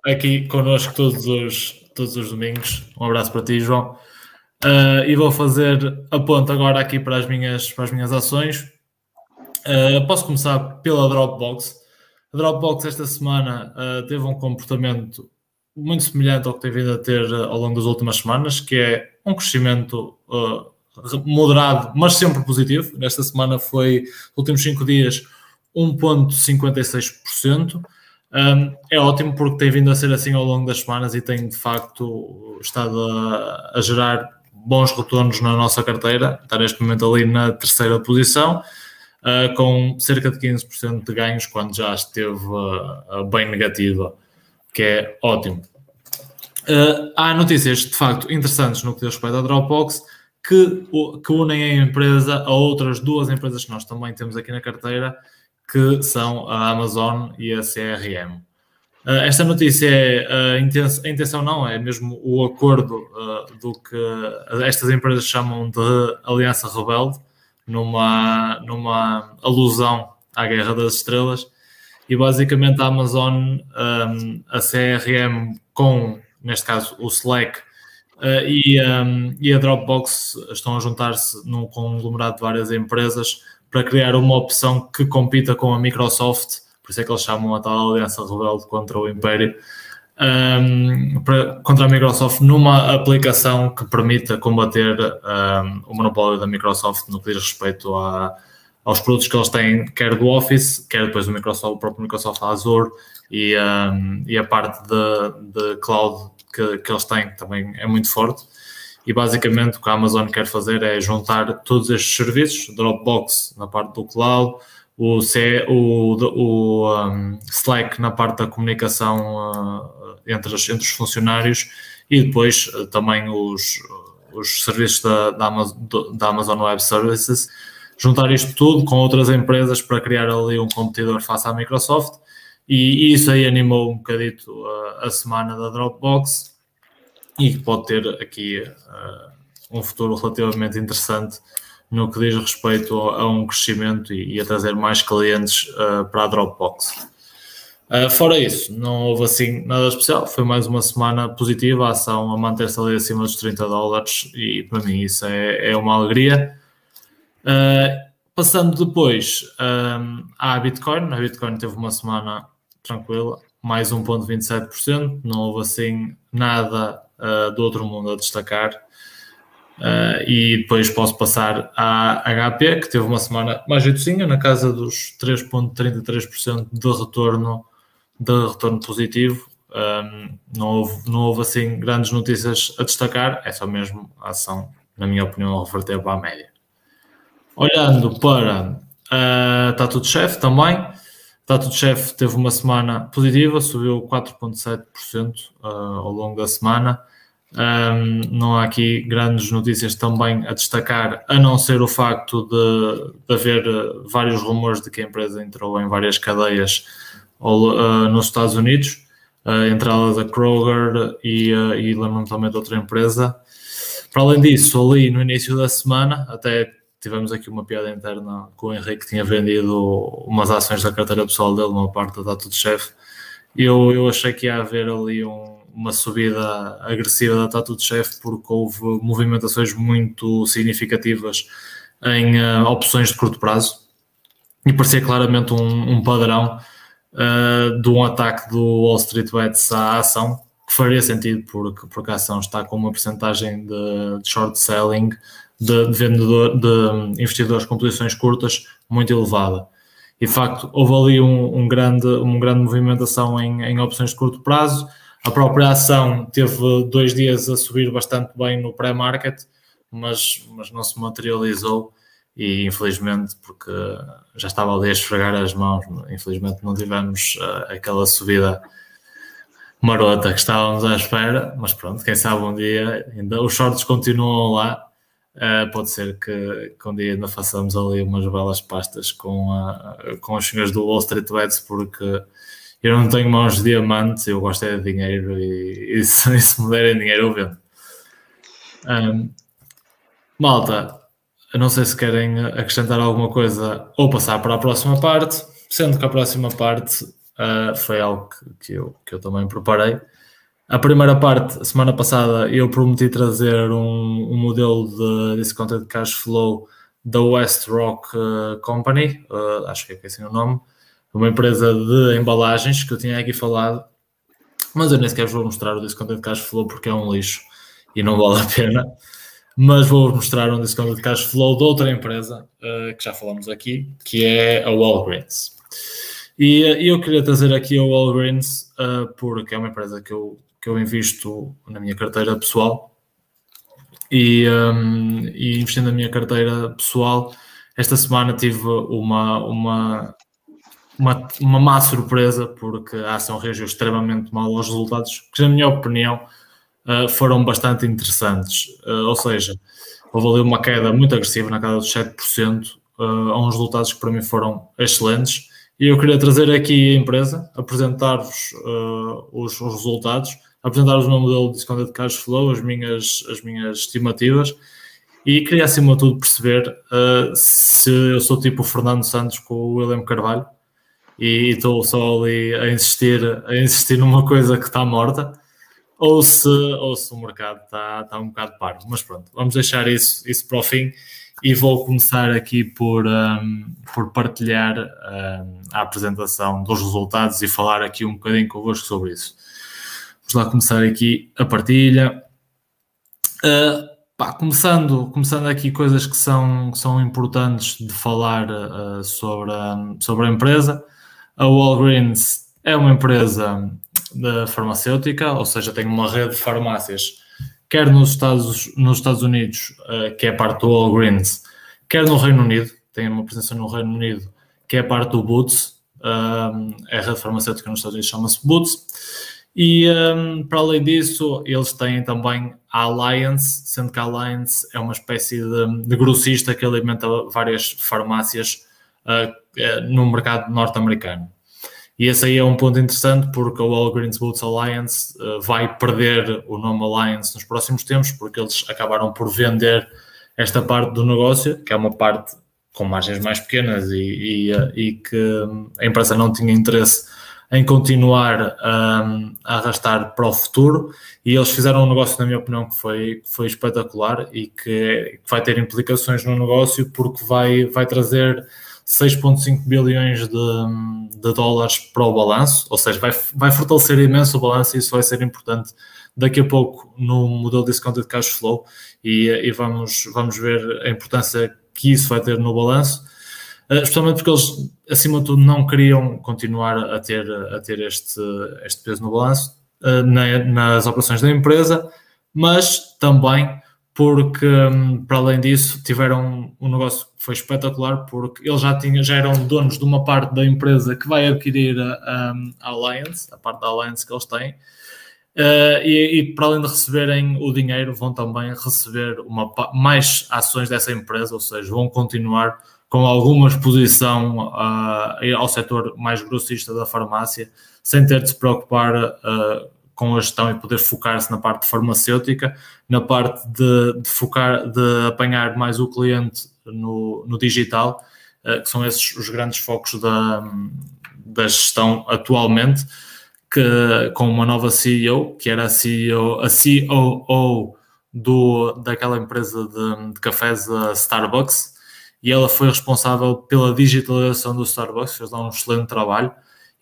é aqui connosco todos os, todos os domingos. Um abraço para ti, João. Uh, e vou fazer a ponta agora aqui para as minhas, para as minhas ações. Uh, posso começar pela Dropbox. A Dropbox esta semana uh, teve um comportamento muito semelhante ao que tem vindo a ter eh, ao longo das últimas semanas, que é um crescimento uh, moderado, mas sempre positivo. Nesta semana foi, nos últimos cinco dias, 1,56%. Um, é ótimo porque tem vindo a ser assim ao longo das semanas e tem de facto estado a, a gerar bons retornos na nossa carteira. Está neste momento ali na terceira posição. Uh, com cerca de 15% de ganhos quando já esteve uh, bem negativa que é ótimo. Há notícias de facto interessantes no que diz respeito à Dropbox que, que unem a empresa a outras duas empresas que nós também temos aqui na carteira, que são a Amazon e a CRM. Uh, esta notícia é uh, a intenção não, é mesmo o acordo uh, do que estas empresas chamam de Aliança Rebelde, numa, numa alusão à Guerra das Estrelas, e basicamente a Amazon, um, a CRM com, neste caso, o Slack uh, e, um, e, a Dropbox estão a juntar-se num conglomerado de várias empresas para criar uma opção que compita com a Microsoft, por isso é que eles chamam a tal aliança rebelde contra o Império, um, para, contra a Microsoft numa aplicação que permita combater o monopólio da Microsoft no que diz respeito a aos produtos que eles têm, quer do Office, quer depois do Microsoft, o próprio Microsoft Azure e, um, e a parte de, de cloud que, que, eles têm também é muito forte. E basicamente o que a Amazon quer fazer é juntar todos estes serviços, Dropbox na parte do cloud, o, C, o, o um, Slack na parte da comunicação uh, entre, os, entre os funcionários e depois uh, também os, os serviços da, da, Amazon, da Amazon Web Services juntar isto tudo com outras empresas para criar ali um competidor face à Microsoft E, e isso aí animou um bocadito a, a semana da Dropbox e que pode ter aqui uh, um futuro relativamente interessante no que diz respeito a, um crescimento e, e, a trazer mais clientes uh, para a Dropbox. Uh, fora isso, não houve assim nada especial, foi mais uma semana positiva, a ação a manter-se ali acima dos 30 dólares e para mim isso é, é uma alegria. Uh, passando depois um, à Bitcoin, a Bitcoin teve uma semana tranquila, mais 1,27%, não houve assim nada uh, do outro mundo a destacar. Uh, e depois posso passar à HP, que teve uma semana mais jeitozinha, na casa dos 3,33% de retorno, de retorno positivo. Um, não, houve, não houve assim grandes notícias a destacar, é só mesmo a ação, na minha opinião, reverter para a média. Olhando para uh, Tatu Chef também, Tatu Chef teve uma semana positiva, subiu 4,7% uh, ao longo da semana. Um, não há aqui grandes notícias também a destacar, a não ser o facto de, de haver uh, vários rumores de que a empresa entrou em várias cadeias uh, nos Estados Unidos, uh, entre elas a Kroger e, uh, e lembro-me também de outra empresa. Para além disso, ali no início da semana, até tivemos aqui uma piada interna com o Henrique que tinha vendido umas ações da carteira pessoal dele, uma parte da Tattoo Chef. Eu, eu achei que ia haver ali um, uma subida agressiva da Tattoo Chef porque houve movimentações muito significativas em uh, opções de curto prazo e parecia claramente um, um padrão uh, de um ataque do Wall Street Bets à ação que faria sentido porque, porque a ação está com uma porcentagem de, de short selling de, de, vendedor, de investidores com posições curtas muito elevada. E de facto houve ali um, um grande, uma grande movimentação em, em opções de curto prazo. A própria ação teve dois dias a subir bastante bem no pré-market, mas, mas não se materializou e infelizmente porque já estava ali a esfregar as mãos, infelizmente não tivemos uh, aquela subida marota que estávamos à espera, mas pronto, quem sabe um dia ainda os shorts continuam lá Uh, pode ser que, que um dia ainda façamos ali umas belas pastas com, a, com os senhores do Wall Street Bets, porque eu não tenho mãos de diamantes, eu gosto é de dinheiro e, e, *laughs* se, e se me derem dinheiro eu vendo. Um, malta, eu não sei se querem acrescentar alguma coisa ou passar para a próxima parte, sendo que a próxima parte uh, foi algo que, que, eu, que eu também preparei. A primeira parte, semana passada, eu prometi trazer um, um modelo de discounted cash flow da West Rock uh, Company, uh, acho que é assim o nome, uma empresa de embalagens que eu tinha aqui falado, mas eu nem sequer vou mostrar o discounted cash flow porque é um lixo e não vale a pena. Mas vou mostrar um discounted cash flow de outra empresa uh, que já falamos aqui, que é a Walgreens. E eu queria trazer aqui a Walgreens porque é uma empresa que eu que eu invisto na minha carteira pessoal e, um, e investindo na minha carteira pessoal, esta semana tive uma, uma, uma, uma má surpresa porque a ação reagiu extremamente mal aos resultados, que na minha opinião uh, foram bastante interessantes. Uh, ou seja, houve ali uma queda muito agressiva na casa dos 7%, uh, a uns resultados que para mim foram excelentes. E eu queria trazer aqui a empresa, apresentar-vos uh, os, os resultados apresentar-vos o meu modelo de discounted cash flow, as minhas, as minhas estimativas e queria acima de tudo perceber uh, se eu sou tipo o Fernando Santos com o William Carvalho e estou só ali a insistir, a insistir numa coisa que está morta ou se, ou se o mercado está, está um bocado parvo. Mas pronto, vamos deixar isso, isso para o fim e vou começar aqui por, um, por partilhar um, a apresentação dos resultados e falar aqui um bocadinho convosco sobre isso. Vamos lá começar aqui a partilha. Uh, pá, começando, começando aqui coisas que são, que são importantes de falar uh, sobre, a, sobre a empresa. A Walgreens é uma empresa da farmacêutica, ou seja, tem uma rede de farmácias, quer nos Estados, nos Estados Unidos, uh, que é parte do Walgreens, quer no Reino Unido, tem uma presença no Reino Unido, que é parte do Boots, é a rede farmacêutica nos Estados Unidos chama-se Boots, e um, para além disso, eles têm também a Alliance, sendo que a Alliance é uma espécie de, de grossista que alimenta várias farmácias no mercado norte-americano. E esse aí é um ponto interessante porque a Walgreens Boots Alliance uh, vai perder o nome Alliance nos próximos tempos porque eles acabaram por vender esta parte do negócio, que é uma parte com margens mais pequenas e, e, eh, e que a empresa não tinha interesse em continuar um, a arrastar para o futuro. E eles fizeram um negócio, na minha opinião, que foi, que foi espetacular e que, que vai ter implicações no negócio porque vai, vai trazer 6,5 bilhões de, de, dólares para o balanço, ou seja, vai, vai fortalecer imenso o balanço e isso vai ser importante daqui a pouco no modelo Discounted Cash Flow e, e vamos, vamos ver a importância que isso vai ter no balanço, uh, especialmente porque eles, acima de tudo, não queriam continuar a ter, a ter este, este peso no balanço na, nas operações da empresa, mas também porque, um, para além disso, tiveram um negócio que foi espetacular, porque eles já, tinham, já eram donos de uma parte da empresa que vai adquirir a, a Alliance, a parte da Alliance que eles têm, uh, e, e, para além de receberem o dinheiro, vão também receber uma, mais ações dessa empresa, ou seja, vão continuar com alguma exposição uh, ao setor mais grossista da farmácia, sem ter de se preocupar uh, com a gestão e poder focar-se na parte farmacêutica, na parte de, de, focar, de apanhar mais o cliente no, no digital, uh, que são esses os grandes focos da, da gestão atualmente, que, com uma nova CEO, que era a CEO, a COO do, daquela empresa de, de cafés, a Starbucks, e ela foi responsável pela digitalização do Starbucks, fez lá um excelente trabalho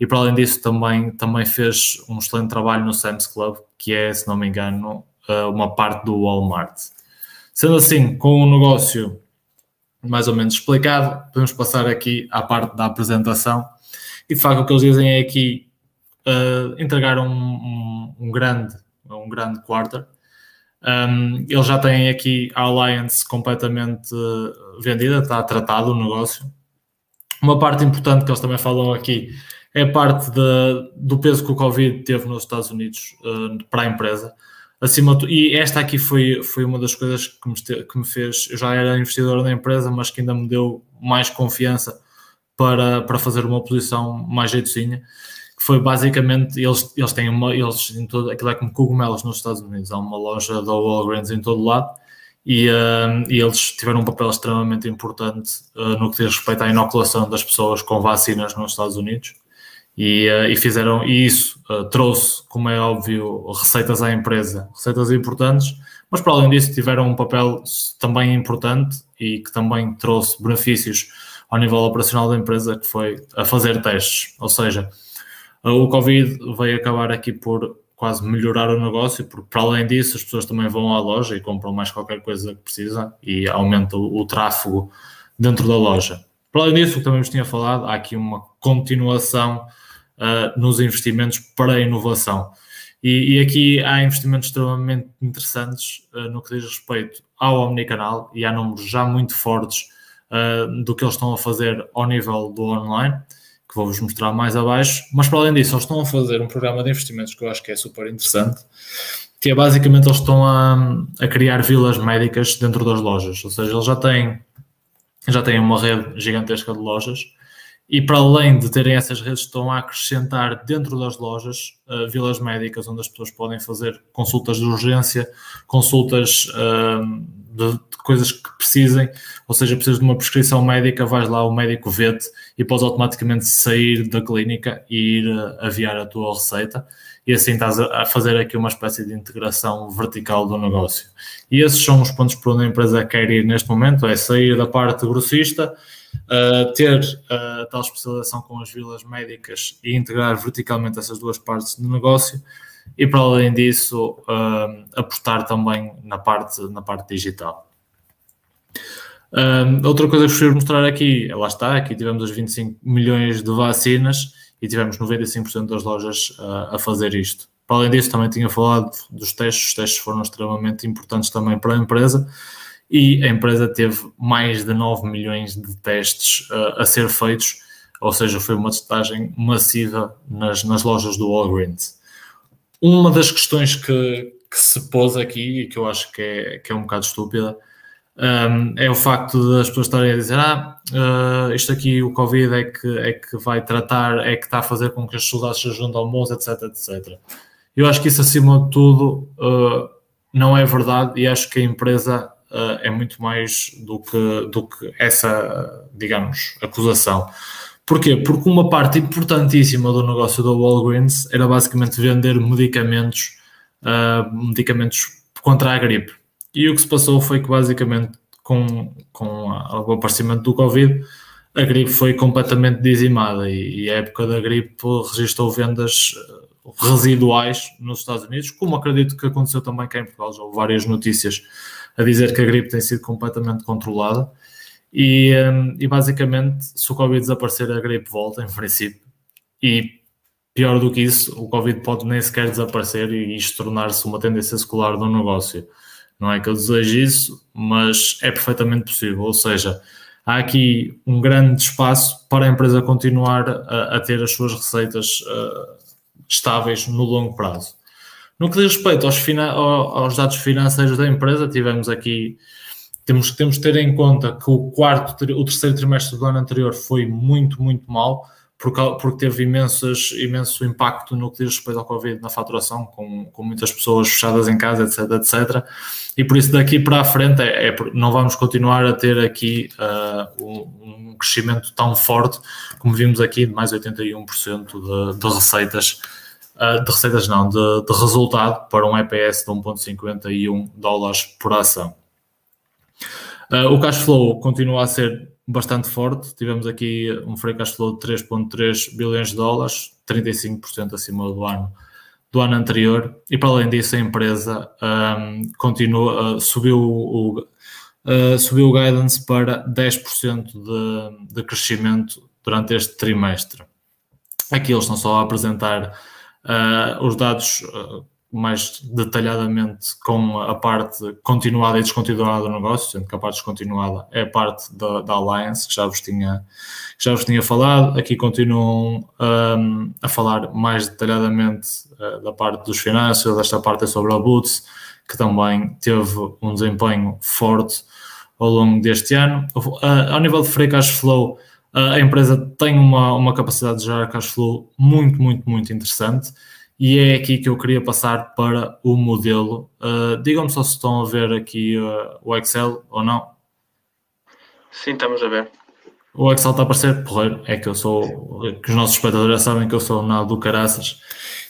e para além disso também, também fez um excelente trabalho no Sam's Club, que é, se não me engano, eh, uma parte do Walmart. Sendo assim, com o negócio mais ou menos explicado, podemos passar aqui à parte da apresentação. E de facto o que eles dizem é aqui uh, entregaram um, um, um, grande, um grande quarter. Um, eles já têm aqui a Alliance completamente vendida, está tratado o negócio. Uma parte importante que eles também falam aqui é parte de, do peso que o Covid teve nos Estados Unidos uh, para a empresa. Acima de, e esta aqui foi, foi uma das coisas que me, que me fez. Eu já era investidor na empresa, mas que ainda me deu mais confiança para, para fazer uma posição mais jeitozinha. Que foi basicamente, eles, eles têm uma, eles em todo, aquilo é como cogumelos nos Estados Unidos, há uma loja da Walgreens em todo lado e, uh, e, eles tiveram um papel extremamente importante uh, no que diz respeito à inoculação das pessoas com vacinas nos Estados Unidos e, uh, e fizeram e isso uh, trouxe, como é óbvio, receitas à empresa, receitas importantes, mas para além disso tiveram um papel também importante e que também trouxe benefícios ao nível operacional da empresa, que foi a fazer testes. Ou seja, uh, o Covid veio acabar aqui por quase melhorar o negócio, porque para além disso as pessoas também vão à loja e compram mais qualquer coisa que precisam e aumenta o, o tráfego dentro da loja. Para além disso, o que também vos tinha falado, há aqui uma continuação uh, nos investimentos para a inovação. E, e, aqui há investimentos extremamente interessantes uh, no que diz respeito ao Omnicanal e há números já muito fortes uh, do que eles estão a fazer ao nível do online, que vou-vos mostrar mais abaixo. Mas para além disso, eles estão a fazer um programa de investimentos que eu acho que é super interessante, que é basicamente eles estão a, a criar vilas médicas dentro das lojas, ou seja, eles já têm, já têm uma rede gigantesca de lojas e para além de terem essas redes, estão a acrescentar dentro das lojas uh, vilas médicas onde as pessoas podem fazer consultas de urgência, consultas uh, de, de, coisas que precisem, ou seja, precisas de uma prescrição médica, vais lá, o médico vê-te e podes automaticamente sair da clínica e ir uh, aviar a tua receita. E assim estás a fazer aqui uma espécie de integração vertical do negócio. E esses são os pontos por onde a empresa quer ir neste momento: é sair da parte grossista Ter uh, tal especialização com as vilas médicas e integrar verticalmente essas duas partes do negócio e para além disso uh, apostar também na parte, na parte digital. outra coisa que gostaria de mostrar aqui, lá está, aqui tivemos os 25 milhões de vacinas e tivemos 95% das lojas a fazer isto. Para além disso, também tinha falado dos testes, os testes foram extremamente importantes também para a empresa, e a empresa teve mais de 9 milhões de testes uh, a ser feitos, ou seja, foi uma testagem massiva nas, nas lojas do Walgreens. Uma das questões que, que, se pôs aqui e que eu acho que é, que é um bocado estúpida um, é o facto das pessoas estarem a dizer ah, uh, isto aqui, o Covid é que, é que vai tratar, é que está a fazer com que os soldados se juntem ao moço, etc, etc. Eu acho que isso, acima de tudo, uh, não é verdade e acho que a empresa uh, é muito mais do que, do que essa, digamos, acusação. Porquê? Porque uma parte importantíssima do negócio da Walgreens era basicamente vender medicamentos, medicamentos contra a gripe e o que se passou foi que, basicamente, com, com o aparecimento do Covid, a gripe foi completamente dizimada e, e a época da gripe registrou vendas eh, residuais nos Estados Unidos, como acredito que aconteceu também cá em Portugal. Já houve várias notícias a dizer que a gripe tem sido completamente controlada. E, um, e basicamente, se o Covid desaparecer, a gripe volta, em princípio. E pior do que isso, o Covid pode nem sequer desaparecer e isto tornar-se uma tendência secular do negócio. Não é que eu desejo isso, mas é perfeitamente possível. Ou seja, há aqui um grande espaço para a empresa continuar a, a ter as suas receitas uh, estáveis no longo prazo. No que diz respeito aos, aos, dados financeiros da empresa, tivemos aqui, temos, temos de ter em conta que o quarto, o terceiro trimestre do ano anterior foi muito, muito mal porque teve imensas, imenso impacto no que diz respeito ao Covid na faturação, com, com muitas pessoas fechadas em casa, etc, etc. E por isso daqui para a frente é, é não vamos continuar a ter aqui uh, um, um, crescimento tão forte como vimos aqui de mais 81% de, de receitas, de receitas não, de, de, resultado para um EPS de 1.51 dólares por ação. Uh, o cash flow continua a ser bastante forte. Tivemos aqui um free cash flow de 3,3 bilhões de dólares, 35% acima do ano do ano anterior. E para além disso, a empresa um, continua, uh, subiu, o, uh, subiu o guidance para 10% de, de crescimento durante este trimestre. Aqui eles estão só a apresentar uh, os dados uh, mais detalhadamente com a parte continuada e descontinuada do negócio, sendo que a parte descontinuada é a parte da, da Alliance, que já vos tinha, já vos tinha falado. Aqui continuam um, a falar mais detalhadamente uh, da parte dos financeiros, desta parte é sobre a Boots, que também teve um desempenho forte ao longo deste ano. Uh, ao nível de free cash flow, a empresa tem uma, uma capacidade de gerar cash flow muito, muito, muito interessante e é aqui que eu queria passar para o modelo. Uh, Digam-me só se estão a ver aqui uh, o Excel ou não. Sim, estamos a ver. O Excel está a aparecer porreiro, é que eu sou, que os nossos espectadores já sabem que eu sou o nado do caraças.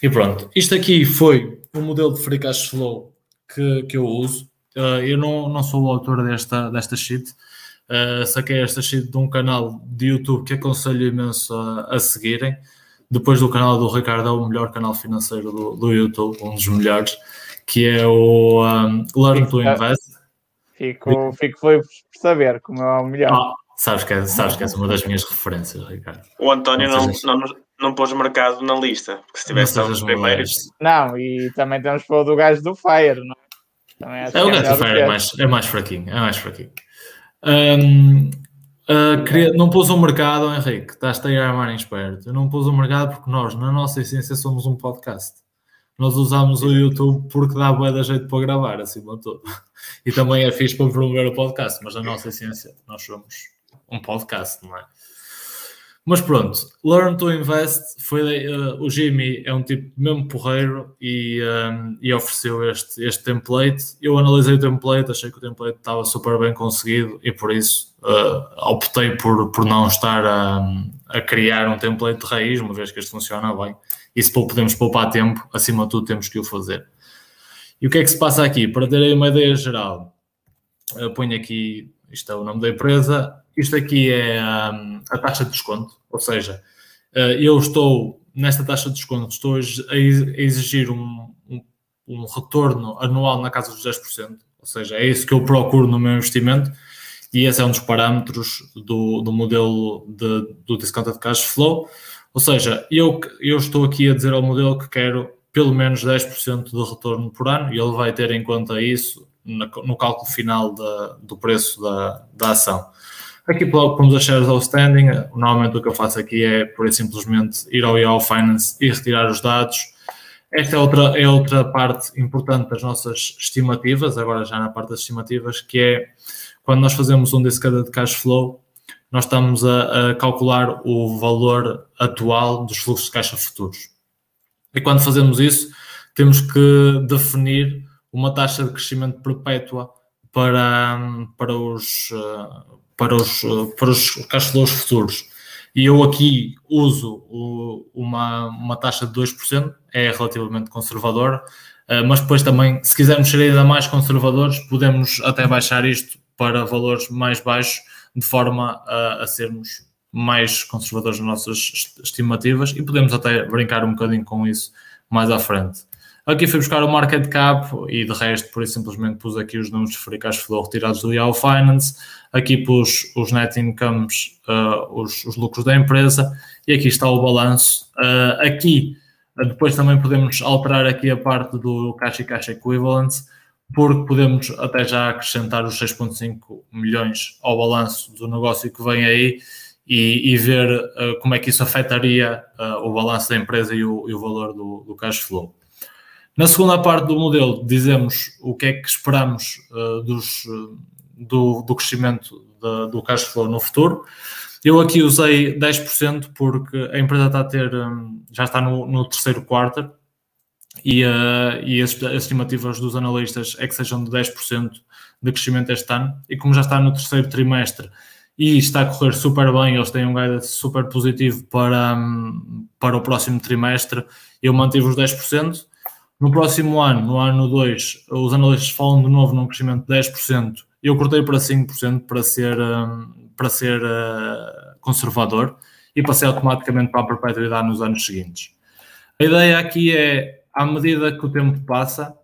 E pronto, isto aqui foi o modelo de free cash flow que, que eu uso. Uh, eu não, não sou o autor desta, desta sheet, uh, saquei esta sheet de um canal de YouTube que aconselho imenso a, a seguirem depois do canal do Ricardo, é o melhor canal financeiro do, do YouTube, um dos melhores, que é o um, Learn to Invest. Fico, fico foi por saber como é o melhor. Ah, sabes, que é, sabes que és uma das minhas referências, Ricardo. O António não, não, não, não pôs mercado na lista, porque se tivesse os primeiros. Não, e também temos para o do gajo do Fire, não é? É o gajo do Fire, é mais, é mais fraquinho, é mais fraquinho. Um, Uh, queria, não pôs o mercado, Henrique, estás a armar em esperto. Eu não pôs o mercado porque nós, na nossa essência, somos um podcast. Nós usamos o YouTube porque dá boa da jeito para gravar, acima de tudo. E também é fixe para promover o podcast, mas na nossa essência, nós somos um podcast, não é? Mas pronto, Learn to Invest foi uh, o Jimmy é um tipo mesmo porreiro e, um, e ofereceu este, este template. Eu analisei o template, achei que o template estava super bem conseguido e por isso uh, optei por, por não estar a, a criar um template de raiz, uma vez que este funciona bem. E se podemos poupar tempo, acima de tudo temos que o fazer. E o que é que se passa aqui? Para terem uma ideia geral, eu ponho aqui, isto é o nome da empresa, isto aqui é um, a taxa de desconto, ou seja, uh, eu estou nesta taxa de desconto, estou a exigir um, um, um, retorno anual na casa dos 10%, ou seja, é isso que eu procuro no meu investimento e esse é um dos parâmetros do, do modelo de, do Discounted Cash Flow. Ou seja, eu, eu estou aqui a dizer ao modelo que quero pelo menos 10% de retorno por ano e ele vai ter em conta isso no cálculo final do preço da, da ação. Aqui pomos as shares outstanding, normalmente o que eu faço aqui é, por simplesmente, ir ao Yahoo Finance e retirar os dados. Esta é outra, é outra parte importante das nossas estimativas, agora já na parte das estimativas, que é quando nós fazemos um discada de cash flow, nós estamos a, a, calcular o valor atual dos fluxos de caixa futuros. E quando fazemos isso, temos que definir uma taxa de crescimento perpétua para, para, os, para, os, para os cash flows futuros. E eu aqui uso uma, uma taxa de 2%, é relativamente conservadora, eh, mas depois também, se quisermos ser ainda mais conservadores, podemos até baixar isto para valores mais baixos, de forma a, a sermos mais conservadores nas nossas estimativas e podemos até brincar um bocadinho com isso mais à frente. Aqui fui buscar o market cap e de resto, por isso simplesmente pus aqui os números de free cash flow retirados do Yahoo Finance. Aqui pus os net incomes, uh, os, os, lucros da empresa e aqui está o balanço. Uh, aqui, uh, depois também podemos alterar aqui a parte do cash e cash equivalents, porque podemos até já acrescentar os 6,5 milhões ao balanço do negócio que vem aí e, e ver como é que isso afetaria o balanço da empresa e o, e o valor do, do cash flow. Na segunda parte do modelo, dizemos o que é que esperamos uh, dos, do, do, crescimento da, do cash flow no futuro. Eu aqui usei 10% porque a empresa está a ter, um, já está no, no terceiro quarto e, uh, e as, as, estimativas dos analistas é que sejam de 10% de crescimento este ano. E como já está no terceiro trimestre e está a correr super bem, eles têm um guidance super positivo para, um, para o próximo trimestre, eu mantive os 10%. No próximo ano, no ano 2, os analistas falam de novo num crescimento de 10%. Eu cortei para 5% para ser, hum, para ser uh, conservador e passei automaticamente para a perpetuidade nos anos seguintes. A ideia aqui é, à medida que o tempo passa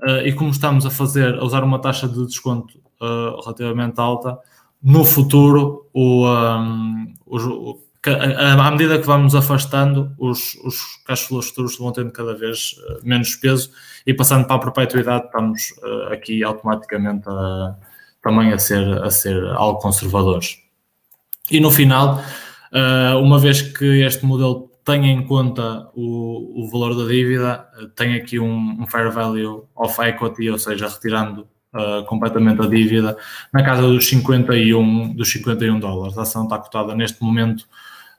uh, e como estamos a fazer, a usar uma taxa de desconto uh, relativamente alta, no futuro o, um, o, à medida que vamos afastando, os, os cash flows futuros vão tendo cada vez eh, menos peso e passando para a perpetuidade, estamos uh, aqui automaticamente a, também a ser, a ser algo conservadores. E no final, uh, uma vez que este modelo tem em conta o, o valor da dívida, tem aqui um, um fair value of equity, ou seja, retirando Uh, completamente a dívida, na casa dos 51, dos 51 dólares. A ação está cotada neste momento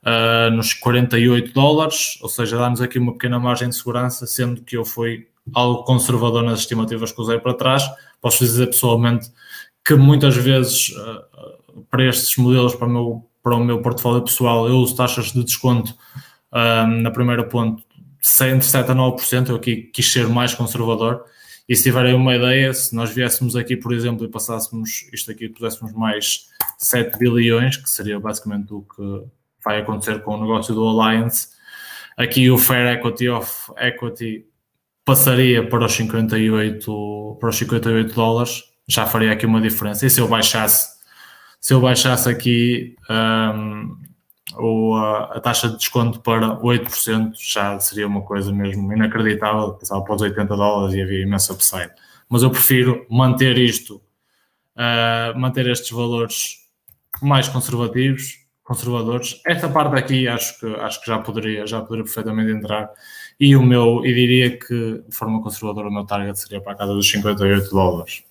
uh, nos 48 dólares, ou seja, dá-nos aqui uma pequena margem de segurança, sendo que eu fui algo conservador nas estimativas que usei para trás. Posso dizer pessoalmente que muitas vezes uh, para estes modelos, para o, meu, para o meu portfólio pessoal, eu uso taxas de desconto na primeira ponto entre 7 a 9%, eu aqui quis ser mais conservador. E se tiverem uma ideia, se nós viéssemos aqui, por exemplo, e passássemos isto aqui, puséssemos mais 7 bilhões, que seria basicamente o que vai acontecer com o negócio do Alliance. Aqui o Fair Equity of Equity passaria para os 58, para os 58 dólares, já faria aqui uma diferença. E se eu baixasse, se eu baixasse aqui um, o, a, taxa de desconto para 8%, já seria uma coisa mesmo inacreditável, passava para os 80 dólares e havia imenso upside. Mas eu prefiro manter isto, uh, manter estes valores mais conservativos conservadores. Esta parte aqui acho que, acho que já, poderia, já poderia perfeitamente entrar. E o meu, e diria que de forma conservadora o meu target seria para a casa dos 58 dólares.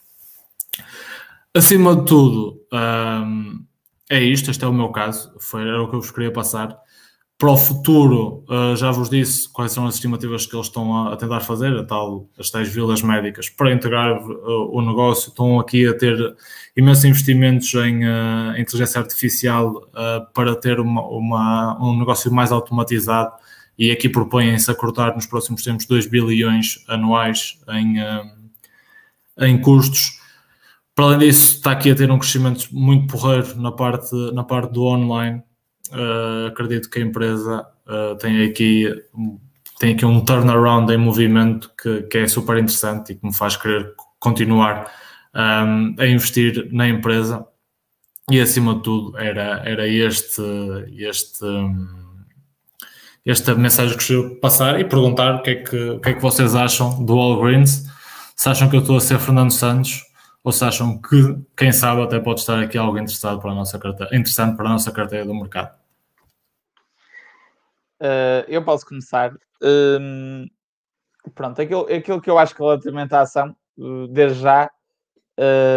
Acima de tudo, um, é isto, este é o meu caso, foi, era o que eu vos queria passar. Para o futuro, uh, já vos disse quais são as estimativas que eles estão a, a tentar fazer, a tal, as tais vilas médicas, para integrar uh, o negócio. Estão aqui a ter imensos investimentos em, uh, inteligência artificial para ter uma, uma, um negócio mais automatizado e aqui propõem-se a cortar nos próximos tempos 2 bilhões anuais em, em custos. Para além disso, está aqui a ter um crescimento muito porreiro na parte, na parte do online Uh, acredito que a empresa uh, tem, aqui, tem aqui um turnaround em movimento que, que é super interessante e que me faz querer continuar um, a investir na empresa. E acima de tudo, era, era este, este, esta mensagem que eu passar e perguntar o que, é que, o que é que vocês acham do All Greens. Se acham que eu estou a ser Fernando Santos ou se acham que, quem sabe, até pode estar aqui algo interessado para a nossa carteira, interessante para a nossa carteira do mercado. Uh, eu posso começar. Um, pronto, aquilo, aquilo que eu acho que relativamente à ação, uh, desde já,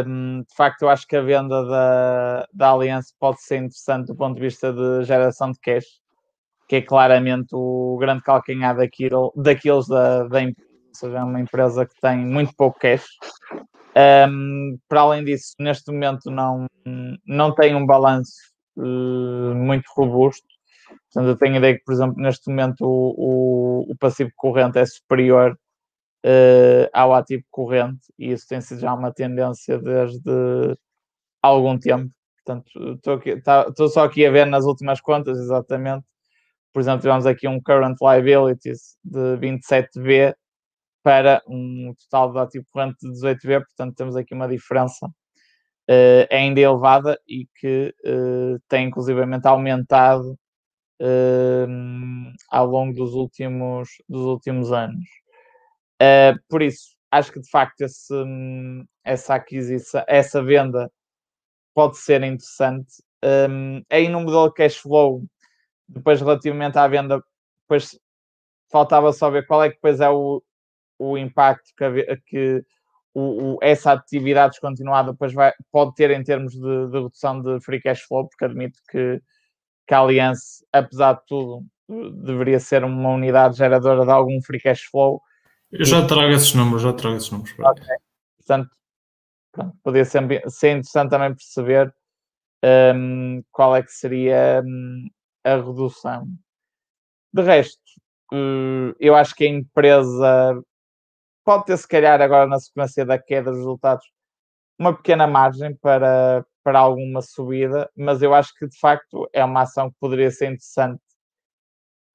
Um, de facto, eu acho que a venda da, da Aliança pode ser interessante do ponto de vista de geração de cash, que é claramente o grande calcanhar daquilo, daqueles da, da empresa, ou seja, é uma empresa que tem muito pouco cash. Um, para além disso, neste momento não, não tem um balanço uh, muito robusto. Portanto, eu tenho a ideia que, por exemplo, neste momento o, o, o passivo corrente é superior uh, ao ativo corrente e isso tem sido já uma tendência desde algum tempo. Portanto, estou, tá, estou só aqui a ver nas últimas contas, exatamente. Por exemplo, tivemos aqui um current liabilities de 27V para um total de ativo corrente de 18V, portanto temos aqui uma diferença uh, ainda elevada e que uh, tem inclusivamente aumentado uh, ao longo dos últimos, dos últimos anos. Por isso, acho que de facto esse, essa aquisição, essa venda pode ser interessante. Um, aí no modelo cash flow, depois relativamente à venda, depois faltava só ver qual é que depois é o, o impacto que, que o, o, essa atividade descontinuada depois vai, pode ter em termos de, de, redução de free cash flow, porque admito que, que a Allianz, apesar de tudo, deveria ser uma unidade geradora de algum free cash flow eu já trago esses números, já trago esses números. Okay. Portanto, pronto, poderia ser, ser interessante também perceber um, qual é que seria um, a redução. De resto, uh, eu acho que a empresa pode ter, se calhar, agora na sequência da queda dos resultados, uma pequena margem para, para alguma subida, mas eu acho que de facto é uma ação que poderia ser interessante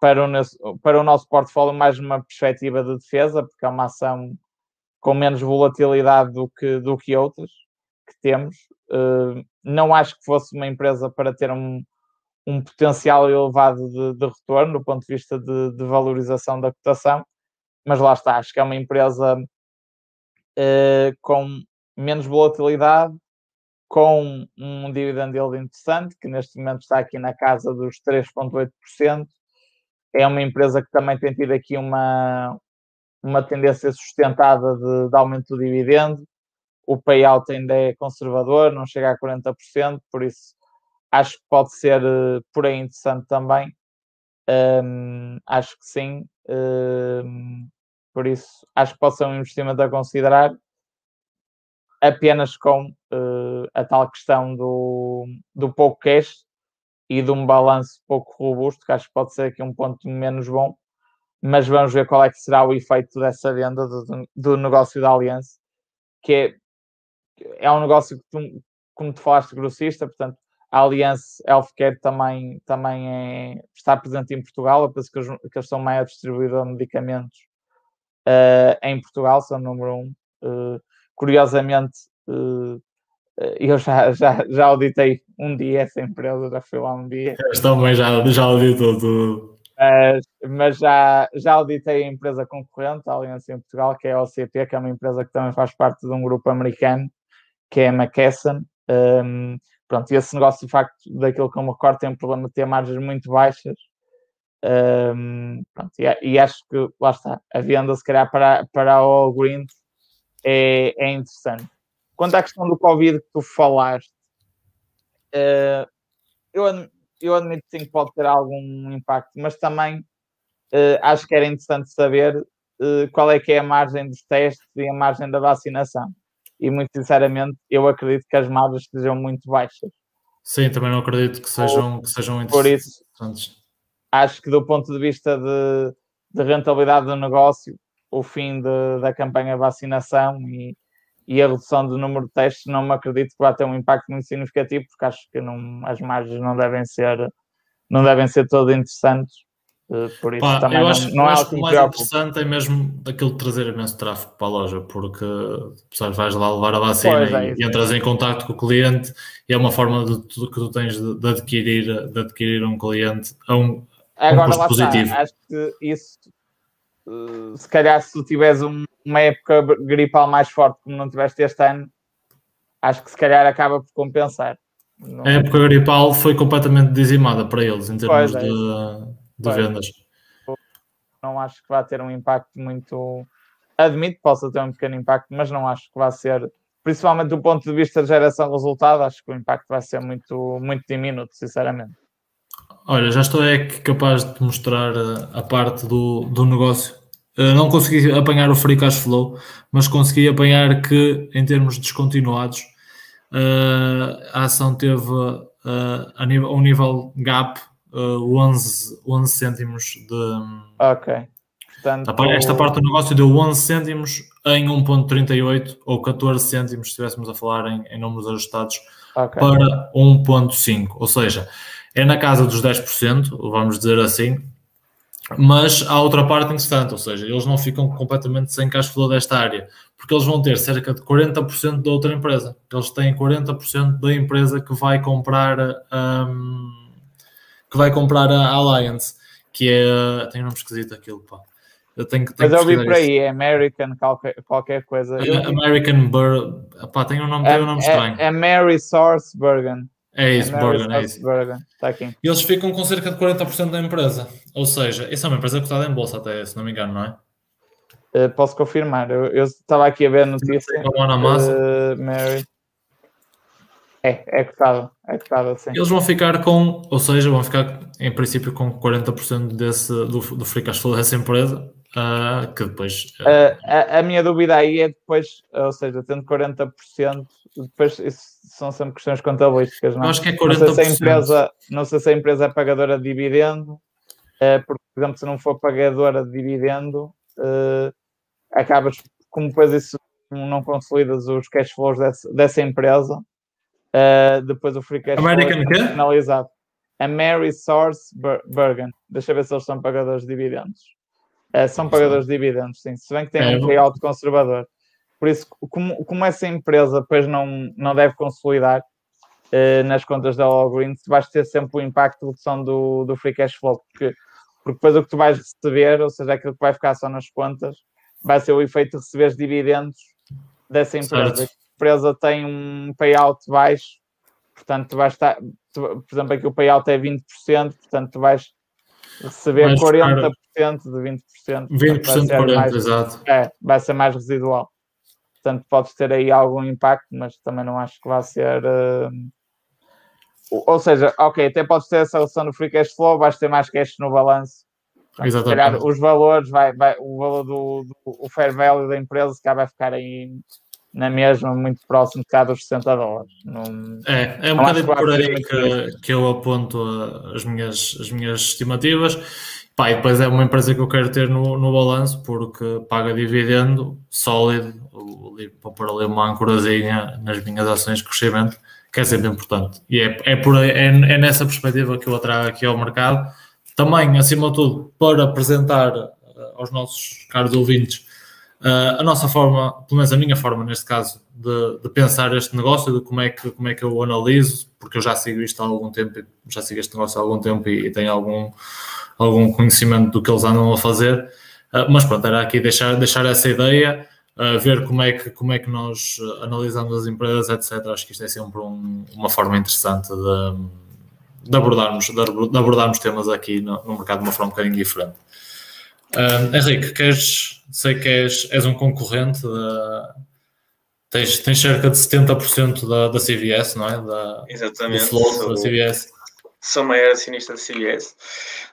para o, nosso, para o nosso portfólio mais uma perspectiva de defesa, porque é uma ação com menos volatilidade do que, do que outras que temos. Uh, não acho que fosse uma empresa para ter um, um potencial elevado de, de, retorno do ponto de vista de, de, valorização da cotação, mas lá está, acho que é uma empresa uh, com menos volatilidade, com um dividend yield interessante, que neste momento está aqui na casa dos 3,8%, é uma empresa que também tem tido aqui uma, uma tendência sustentada de, de aumento do dividendo. O payout ainda é conservador, não chega a 40%, por isso acho que pode ser uh, por aí interessante também. Um, acho que sim. Por isso, acho que pode ser um investimento a considerar apenas com uh, a tal questão do, do pouco cash e de um balanço pouco robusto, que acho que pode ser aqui um ponto menos bom, mas vamos ver qual é que será o efeito dessa venda do, do negócio da Aliança, que é, é um negócio que tu, como tu falaste, grossista, portanto, a Aliança Healthcare também, também é, está presente em Portugal, eu penso que eles, que eles são o maior distribuidor de medicamentos uh, em Portugal, são o número um. Uh, curiosamente, uh, eu já, já, já auditei um dia essa empresa, já fui lá um dia. Eu também já, já auditou tudo. Mas, mas já, já auditei a empresa concorrente, a Aliança em Portugal, que é a OCP, que é uma empresa que também faz parte de um grupo americano, que é a McKesson. Um, pronto, e esse negócio, de facto, daquilo que eu me recordo, tem um problema de ter margens muito baixas. Um, pronto, e, e, acho que, lá está, a venda, se calhar, para, para a All Green é, é interessante. Quanto à questão do Covid que tu falaste, uh, eu, eu admito sim que pode ter algum impacto, mas também uh, acho que era interessante saber uh, qual é que é a margem dos testes e a margem da vacinação. E muito sinceramente, eu acredito que as margens sejam muito baixas. Sim, também não acredito que sejam, que sejam Por isso, acho que do ponto de vista de, de rentabilidade do negócio, o fim de, da campanha de vacinação e, e a redução do número de testes não me acredito que vá ter um impacto muito significativo, porque acho que não, as margens não devem ser não devem ser todas interessantes. Eh, por isso Pá, também eu acho, não, não é acho que o mais interessante é mesmo aquilo de trazer imenso tráfego para a loja, porque pessoas vais lá levar a vacina é, e, entras em contato com o cliente e é uma forma de, de que tu tens de, de, adquirir, de adquirir um cliente a um, Agora, um positivo. Está. Acho que isso eh, se calhar se tu tiveres um, uma época gripal mais forte como não tiveste este ano, acho que se calhar acaba por compensar. Não... A época gripal foi completamente dizimada para eles em termos é, de, de vendas. Não acho que vá ter um impacto muito. Admito que possa ter um pequeno impacto, mas não acho que vá ser principalmente do ponto de vista de geração de resultado, acho que o impacto vai ser muito, muito diminuto, sinceramente. Olha, já estou é capaz de mostrar a, a parte do, do negócio. Uh, não consegui apanhar o free cash flow, mas consegui apanhar que, em termos descontinuados, uh, a ação teve a nível, um nível gap 11, 11 cêntimos de. Ok. Portanto, esta parte do negócio deu 11 cêntimos em 1,38 ou 14 cêntimos, se estivéssemos a falar em, em números ajustados, okay. para 1,5. Ou seja, é na casa dos 10%, vamos dizer assim, mas há outra parte interessante, ou seja, eles não ficam completamente sem cash flow desta área, porque eles vão ter cerca de 40% da outra empresa. Eles têm 40% da empresa que vai comprar um, que vai comprar a Alliance, que é tem um nome esquisito aquilo, pá. Eu tenho, tenho Mas eu vi por aí, é American qualquer, qualquer coisa. American Bur... Pá, tem um nome, tem um nome estranho. É, é Mary Source Bergen. É isso, é Bergen, é isso. Bergen. Tá aqui. Eles ficam com cerca de 40% da empresa. Ou seja, essa é uma empresa cotada em bolsa até, se não me engano, não é? Uh, posso confirmar. Eu, estava aqui a ver a notícia. Uh, Mary. É, é cotado, é cotado. Eles vão ficar com, ou seja, vão ficar em princípio com 40% desse, do, do free cash flow dessa empresa Uh, que depois. Uh... a, a, minha dúvida aí é depois, ou seja, tendo 40%, depois isso são sempre questões contabilísticas, não? Eu acho que é 40%. Não sei se a empresa, não sei se a empresa é pagadora de dividendo, uh, porque, por exemplo, se não for pagadora de dividendo, acabas, como depois isso não consolidas os cash flows dessa, dessa empresa, depois o free cash American flow é finalizado. A Mary Source Bergen. Deixa eu ver se eles são pagadores de dividendos. É, são pagadores de dividendos, sim. Se bem que têm é, um payout conservador. Por isso, como, como essa empresa depois não, não deve consolidar uh, nas contas da Walgreens, vais ter sempre o impacto de redução do, do free cash flow, porque, porque depois o que tu vais receber, ou seja, aquilo que vai ficar só nas contas, vai ser o efeito de receber dividendos dessa empresa. Certo. Empresa tem um payout baixo, portanto, tu vais estar, tu, por exemplo, aqui o payout é 20%, portanto, tu vais receber mais 40% de 20%. 20% de 40%, mais, exato. É, vai ser mais residual. Portanto, podes ter aí algum impacto, mas também não acho que vai ser. Uh... Ou seja, ok, até podes ter essa relação no free cash flow, vais ter mais cash no balanço. Exatamente. Calhar, os valores, vai, vai, o valor do, do o fair value da empresa se vai ficar aí na mesma, muito próximo de cada dos 60 dólares. Não, é, é um bocadinho por aí que, que eu aponto as minhas, as minhas estimativas. Pá, e depois é uma empresa que eu quero ter no, no balanço porque paga dividendo sólido, para pôr ali uma ancorazinha nas minhas ações de crescimento, que é sempre importante. E é, é, por é, é nessa perspectiva que eu trago aqui ao mercado. Também, acima de tudo, para apresentar eh, aos nossos caros ouvintes Uh, a nossa forma, pelo menos a minha forma neste caso, de, de, pensar este negócio, de como é, que, como é que eu analiso, porque eu já sigo isto há algum tempo, já sigo este negócio há algum tempo e, e tenho algum, algum conhecimento do que eles andam a fazer. Uh, mas pronto, era aqui deixar, deixar essa ideia, uh, ver como é, que, como é que nós analisamos as empresas, etc. Acho que isto é sempre um, uma forma interessante de, de, abordarmos, de, abordarmos temas aqui no, no mercado de uma forma um bocadinho diferente. Uh, Henrique, queres, sei que és, és um concorrente, da, tens, tens cerca de 70% da, da CVS, não é? Da, Exatamente. Do flow sou, da CVS. Sou maior acionista da CVS.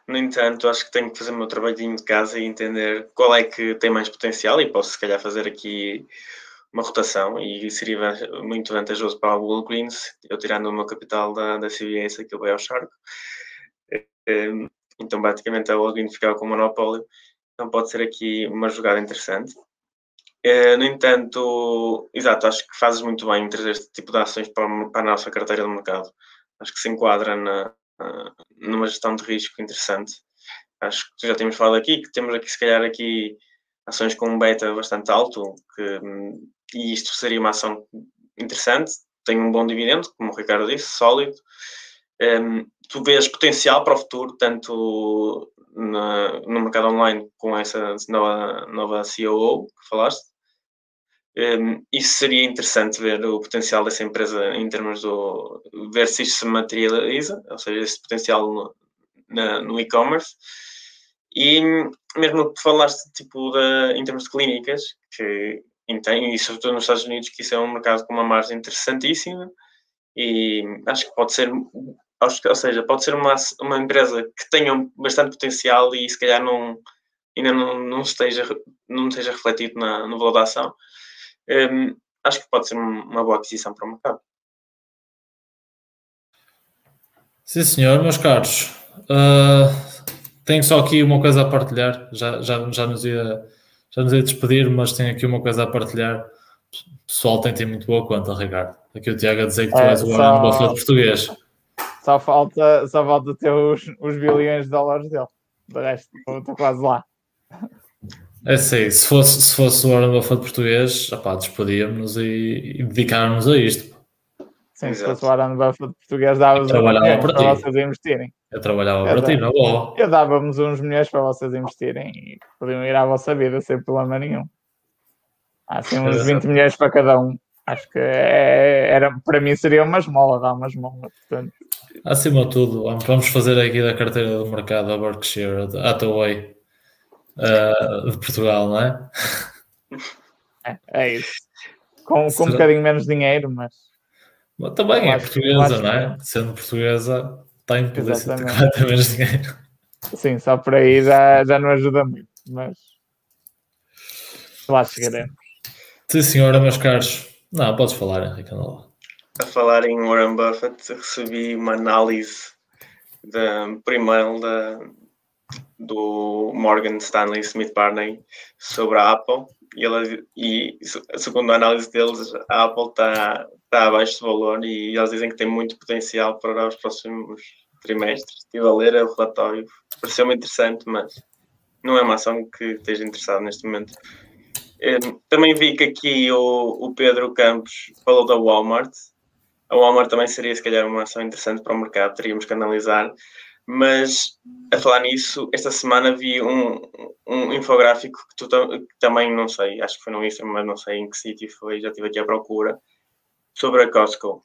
No entanto, acho que tenho que fazer o meu trabalhinho de casa e entender qual é que tem mais potencial e posso, se calhar, fazer aqui uma rotação e seria muito vantajoso para o Walgreens, eu tirando o meu capital da, da CVS, aquilo vai ao Shark. Então, basicamente, a Walgreens ficava com o monopólio. Então, pode ser aqui uma jogada interessante. Uh, no entanto, exato, acho que fazes muito bem em trazer este tipo de ações para, para a nossa carteira de mercado. Acho que se enquadra na, numa gestão de risco interessante. Acho que já temos falado aqui, que temos aqui, se calhar, aqui ações com um beta bastante alto, que, e isto seria uma ação interessante. Tem um bom dividendo, como o Ricardo disse, sólido. Ehm, tu vês potencial para o futuro, tanto na, no mercado online com essa nova, nova COO que falaste. Um, isso seria interessante ver o potencial dessa empresa em termos do ver se isto se materializa, ou seja, esse potencial no, no e-commerce. E mesmo que falaste tipo de, em termos de clínicas, que e, tem, e sobretudo nos Estados Unidos, que isso é um mercado com uma margem interessantíssima e acho que pode ser, ou seja, pode ser uma, uma empresa que tenha bastante potencial e se calhar não, ainda não, não, esteja, não esteja refletido na, no valor da ação. Um, acho que pode ser uma boa aquisição para o mercado. Sim, senhor, meus caros. Uh, tenho só aqui uma coisa a partilhar. Já, já, já, nos ia, já nos ia despedir, mas tenho aqui uma coisa a partilhar. O pessoal tem ter muito boa conta, Ricardo. Aqui o Tiago a dizer que tu é, és o Warren Buffett português. Só falta, só falta ter os, os bilhões de dólares dele. De resto, estou quase lá. É sim, se fosse, se fosse o Warren Buffett português, despedíamos-nos e, e dedicávamos a isto. Sim, se fosse o Warren Buffett português, dava-vos uns milhões para, para vocês investirem. Eu trabalhava eu para ti, não boa. Eu dava-vos uns milhões para vocês investirem e podiam ir à vossa vida sem problema nenhum. Há assim uns 20 milhões para cada um. Acho que é, era, para mim seria uma esmola, dar uma esmola. Portanto. Acima de tudo, vamos fazer aqui da carteira do mercado a Berkshire, a Hathaway uh, de Portugal, não é? É, é isso. Com, com um bocadinho menos dinheiro, mas. mas também é portuguesa, não é? Sendo portuguesa, tem que ter *laughs* menos dinheiro. Sim, só por aí já, já não ajuda muito, mas lá chegaremos. Sim, senhora, meus caros. Não, podes falar, Henrique, não A falar em Warren Buffett, recebi uma análise de, por e-mail da, do Morgan Stanley Smith Barney sobre a Apple e, e segundo a análise deles, a Apple está tá abaixo do valor e eles dizem que tem muito potencial para os próximos trimestres. Estive a ler o relatório, pareceu-me interessante, mas não é uma ação que esteja interessado neste momento. Também vi que aqui o, o Pedro Campos falou da Walmart. A Walmart também seria, se calhar, uma ação interessante para o mercado, teríamos que analisar. Mas, a falar nisso, esta semana vi um, um infográfico que, tu, que também não sei, acho que foi no Instagram, mas não sei em que sítio foi, já estive aqui à procura, sobre a Costco.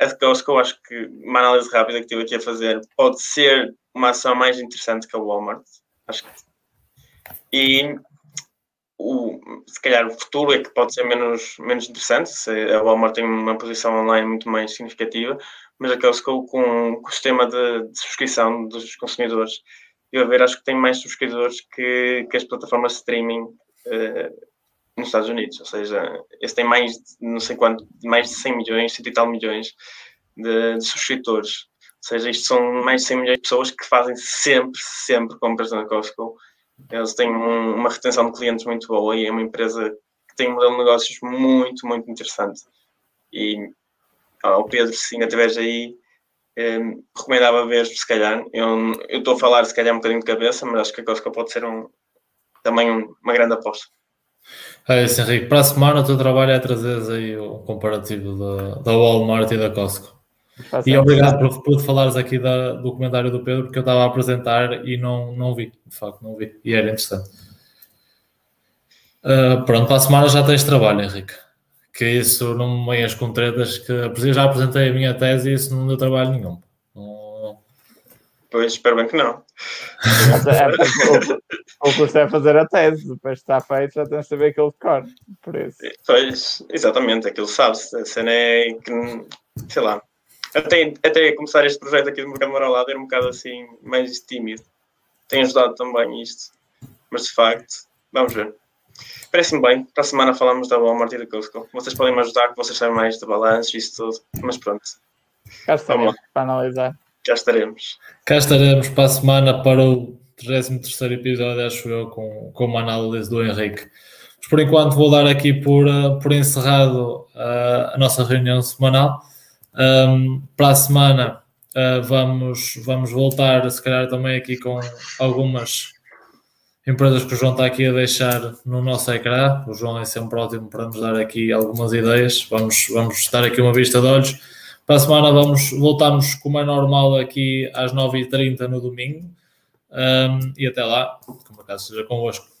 A Costco, acho que uma análise rápida que estive aqui a fazer, pode ser uma ação mais interessante que a Walmart. Acho que. E o, se calhar o futuro é que pode ser menos, menos interessante, se a Walmart tem uma posição online muito mais significativa, mas a Costco com, com o sistema de, de, subscrição dos consumidores, eu ver, acho que tem mais subscritores que, que as plataformas de streaming uh, nos Estados Unidos, ou seja, esse tem mais, não sei quanto, mais de 100 milhões, 100 e tal milhões de, de subscritores. Ou seja, isto são mais de 100 milhões de pessoas que fazem sempre, sempre compras na Costco eles têm um, uma retenção de clientes muito boa e é uma empresa que tem um modelo de negócios muito, muito interessante. E ao Pedro, se ainda estiveres aí, eh, recomendava ver, se calhar. Eu estou a falar, se calhar, um bocadinho de cabeça, mas acho que a Costco pode ser um, também um, uma grande aposta. É isso, Henrique. Para a semana, o teu trabalho é trazer aí o comparativo da, da Walmart e da Costco. E obrigado por, por falares aqui da, do comentário do Pedro, porque eu estava a apresentar e não, não vi, de facto, não vi. E era interessante. Uh, pronto, para a semana já tens trabalho, Henrique. Que isso não me meias com tretas, que eu já apresentei a minha tese e isso não deu trabalho nenhum. Não... Pois, espero bem que não. o, custo é fazer a tese, depois está feito, já tens de saber aquilo de cor. Por isso. Pois, exatamente, aquilo sabe-se. A cena é que, sei lá, até, até começar este projeto aqui do Mercado Marolado era um bocado assim, mais tímido. Tem ajudado também isto. Mas de facto, vamos ver. Parece-me bem. Para a semana falamos da Walmart e da Costco. Vocês podem me ajudar, que vocês sabem mais de balanços e isso tudo. Mas pronto. Cá estaremos para analisar. Cá estaremos. Cá estaremos para a semana para o 33 episódio, acho eu, com, com uma análise do Henrique. Mas por enquanto vou dar aqui por, uh, por encerrado uh, a nossa reunião semanal. Um, para a semana uh, vamos, vamos voltar, se calhar também aqui com algumas empresas que o João está aqui a deixar no nosso ecrã. O João é sempre ótimo para nos dar aqui algumas ideias. Vamos, vamos dar aqui uma vista de olhos. Para a semana vamos, voltamos como é normal aqui às 9h30 no domingo. Um, e até lá, que o mercado seja convosco.